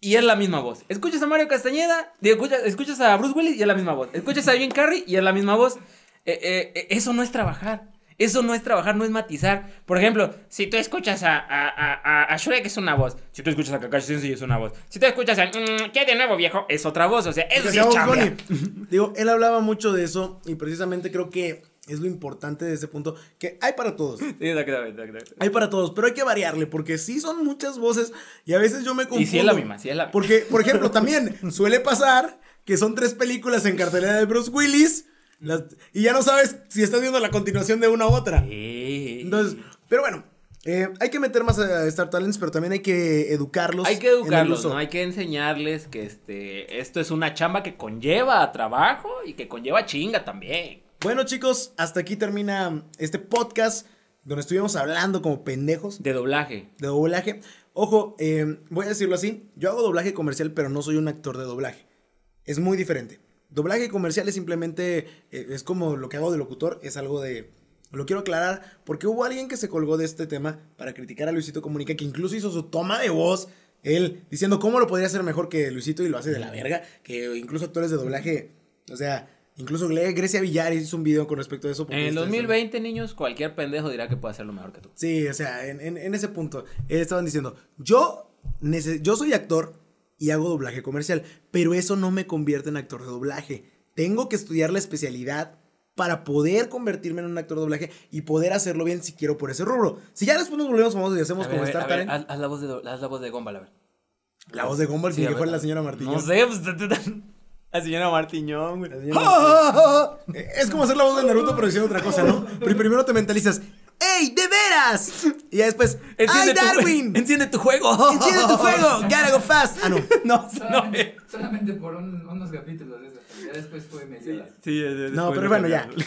y es la misma voz. Escuchas a Mario Castañeda, escuchas, escuchas a Bruce Willis y es la misma voz. Escuchas a Jim Carrey y es la misma voz. Eh, eh, eh, eso no es trabajar. Eso no es trabajar, no es matizar. Por ejemplo, si tú escuchas a, a, a, a Shrek es una voz. Si tú escuchas a Kakashi Sensei es una voz. Si tú escuchas a mm, ¿Qué de nuevo, viejo? Es otra voz. O sea, eso sí. Digo, él hablaba mucho de eso y precisamente creo que es lo importante de ese punto, que hay para todos. Sí, exactamente, exactamente. Hay para todos, pero hay que variarle porque sí son muchas voces y a veces yo me confundo. Y sí es la misma, sí es la misma. Porque, por ejemplo, también suele pasar que son tres películas en cartelera de Bruce Willis las- y ya no sabes si estás viendo la continuación de una u otra. Sí. Entonces, pero bueno, eh, hay que meter más a Star Talents, pero también hay que educarlos. Hay que educarlos. ¿no? Hay que enseñarles que este, esto es una chamba que conlleva trabajo y que conlleva chinga también. Bueno, chicos, hasta aquí termina este podcast donde estuvimos hablando como pendejos De doblaje. de doblaje. Ojo, eh, voy a decirlo así, yo hago doblaje comercial, pero no soy un actor de doblaje. Es muy diferente. Doblaje comercial es simplemente, eh, es como lo que hago de locutor, es algo de... Lo quiero aclarar porque hubo alguien que se colgó de este tema para criticar a Luisito Comunica, que incluso hizo su toma de voz, él diciendo cómo lo podría hacer mejor que Luisito y lo hace de la verga, que incluso actores de doblaje, o sea, incluso Grecia Villar hizo un video con respecto a eso. En el está- 2020, niños, cualquier pendejo dirá que puede hacerlo mejor que tú. Sí, o sea, en, en- en ese punto eh, estaban diciendo, yo, yo soy actor y hago doblaje comercial, pero eso no me convierte en actor de doblaje. Tengo que estudiar la especialidad para poder convertirme en un actor de doblaje y poder hacerlo bien si quiero por ese rubro. Si ya después nos volvemos famosos y hacemos A como ver, Star a ver, Talent, haz, haz la voz de, haz la voz de Gumball, a ver. la voz de Gumball Sí, a que fuera la señora Martínez. No sé, pues... La señora Martiñón, güey. La. Eh, Es como hacer la voz de Naruto pero diciendo otra cosa, ¿no? Pero primero te mentalizas, ¡Ey, de veras! Y ya después, ¡Ay, Enciende tu Darwin! Enciende tu juego. ¡Enciende tu juego! ¡Gotta go fast! Ah, no. No, no. Solamente, por un- unos capítulos de eso. Ya después fue medio. Sí, es- es- No, pero bueno, ya.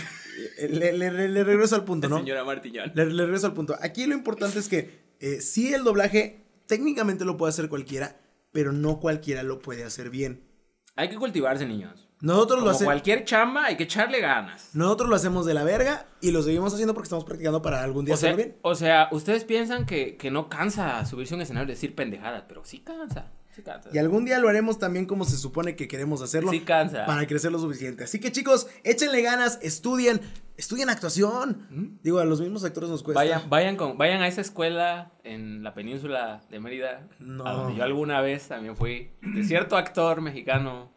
Le, le- le- le regreso al punto, La ¿no? señora Martiñón. Le, le regreso al punto. Aquí lo importante es que eh, sí el doblaje técnicamente lo puede hacer cualquiera, pero no cualquiera lo puede hacer bien. Hay que cultivarse, niños. Nosotros lo, Como hace- cualquier chamba, hay que echarle ganas. nosotros lo hacemos de la verga y lo seguimos haciendo porque estamos practicando para algún día O sea, hacerlo bien. o sea, ustedes piensan que, que no cansa subirse a un escenario y decir pendejadas, pero sí cansa. Sí cansa. Y algún día lo haremos también como se supone que queremos hacerlo. Sí cansa. Para crecer lo suficiente. Así que chicos, échenle ganas, estudien, estudien actuación. Digo, a los mismos actores nos cuesta. Vayan, vayan, con, vayan a esa escuela en la península de Mérida, No. a donde yo alguna vez también fui, de cierto actor mexicano.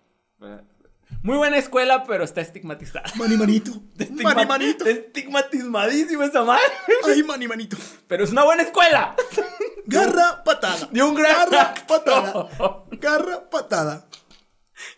Muy buena escuela, pero está estigmatizada. Mani manito. Estigma- Mani manito. Estigmatizadísima esa madre. Ay, mani manito. Pero es una buena escuela. Garra, patada. De un gran Garra, patada. Garra, patada.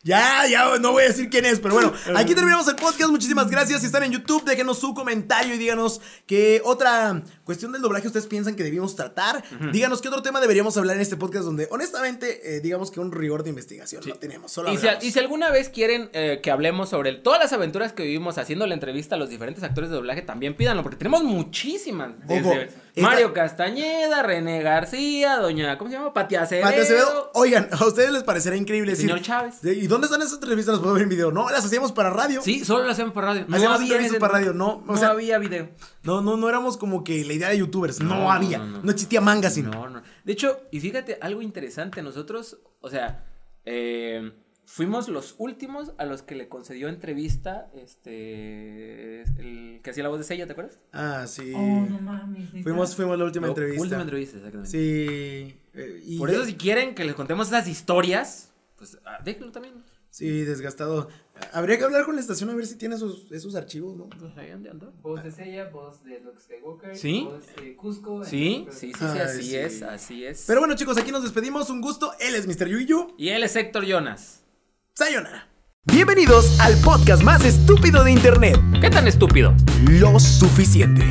Ya, ya, no voy a decir quién es, pero bueno, aquí terminamos el podcast. Muchísimas gracias. Si están en YouTube, déjenos su comentario y díganos qué otra cuestión del doblaje ustedes piensan que debimos tratar. Díganos qué otro tema deberíamos hablar en este podcast donde, honestamente, eh, digamos que un rigor de investigación no tenemos. Solo Y si, hablamos. y si alguna vez quieren eh, que hablemos sobre el- todas las aventuras que vivimos haciendo la entrevista a los diferentes actores de doblaje, también pídanlo, porque tenemos muchísimas. Ojo, Desde esta- Mario Castañeda, René García, doña, ¿cómo se llama? Pati Acevedo. Pati Acevedo, oigan, a ustedes les parecerá increíble decir. Señor Chávez. ¿Y dónde están esas entrevistas? Las puedo ver en video. No, las hacíamos para radio. Sí, solo lo hacemos por radio. No Hacíamos había entrevistas para radio, no, o No sea- había video. No, no, no éramos como que la idea de youtubers. No, No, había. No, existía Magazine. No, no. De hecho, y fíjate, algo interesante, nosotros, o sea, eh, fuimos los últimos a los que le concedió entrevista, este, el que hacía la voz de Sella, ¿te acuerdas? Ah, sí. Oh, no mames. fuimos, fuimos la última La entrevista. Última entrevista, exactamente. Sí. eh, y Por ya- eso, si quieren que les contemos esas historias, pues ah, déjenlo también. Sí, desgastado. Habría que hablar con la estación a ver si tiene esos, esos archivos, ¿no? Pues ahí ande, ande. Voz de Seiya, voz de Luke Skywalker. ¿Sí? Voz de Cusco. Sí, entre sí, sí, otras sí, Ay, así sí. es, así es. Pero bueno, chicos, aquí nos despedimos. Un gusto. Él es Mr. Yuyu. Y él es Héctor Jonas. Sayonara. Bienvenidos al podcast más estúpido de internet. ¿Qué tan estúpido? Lo suficiente.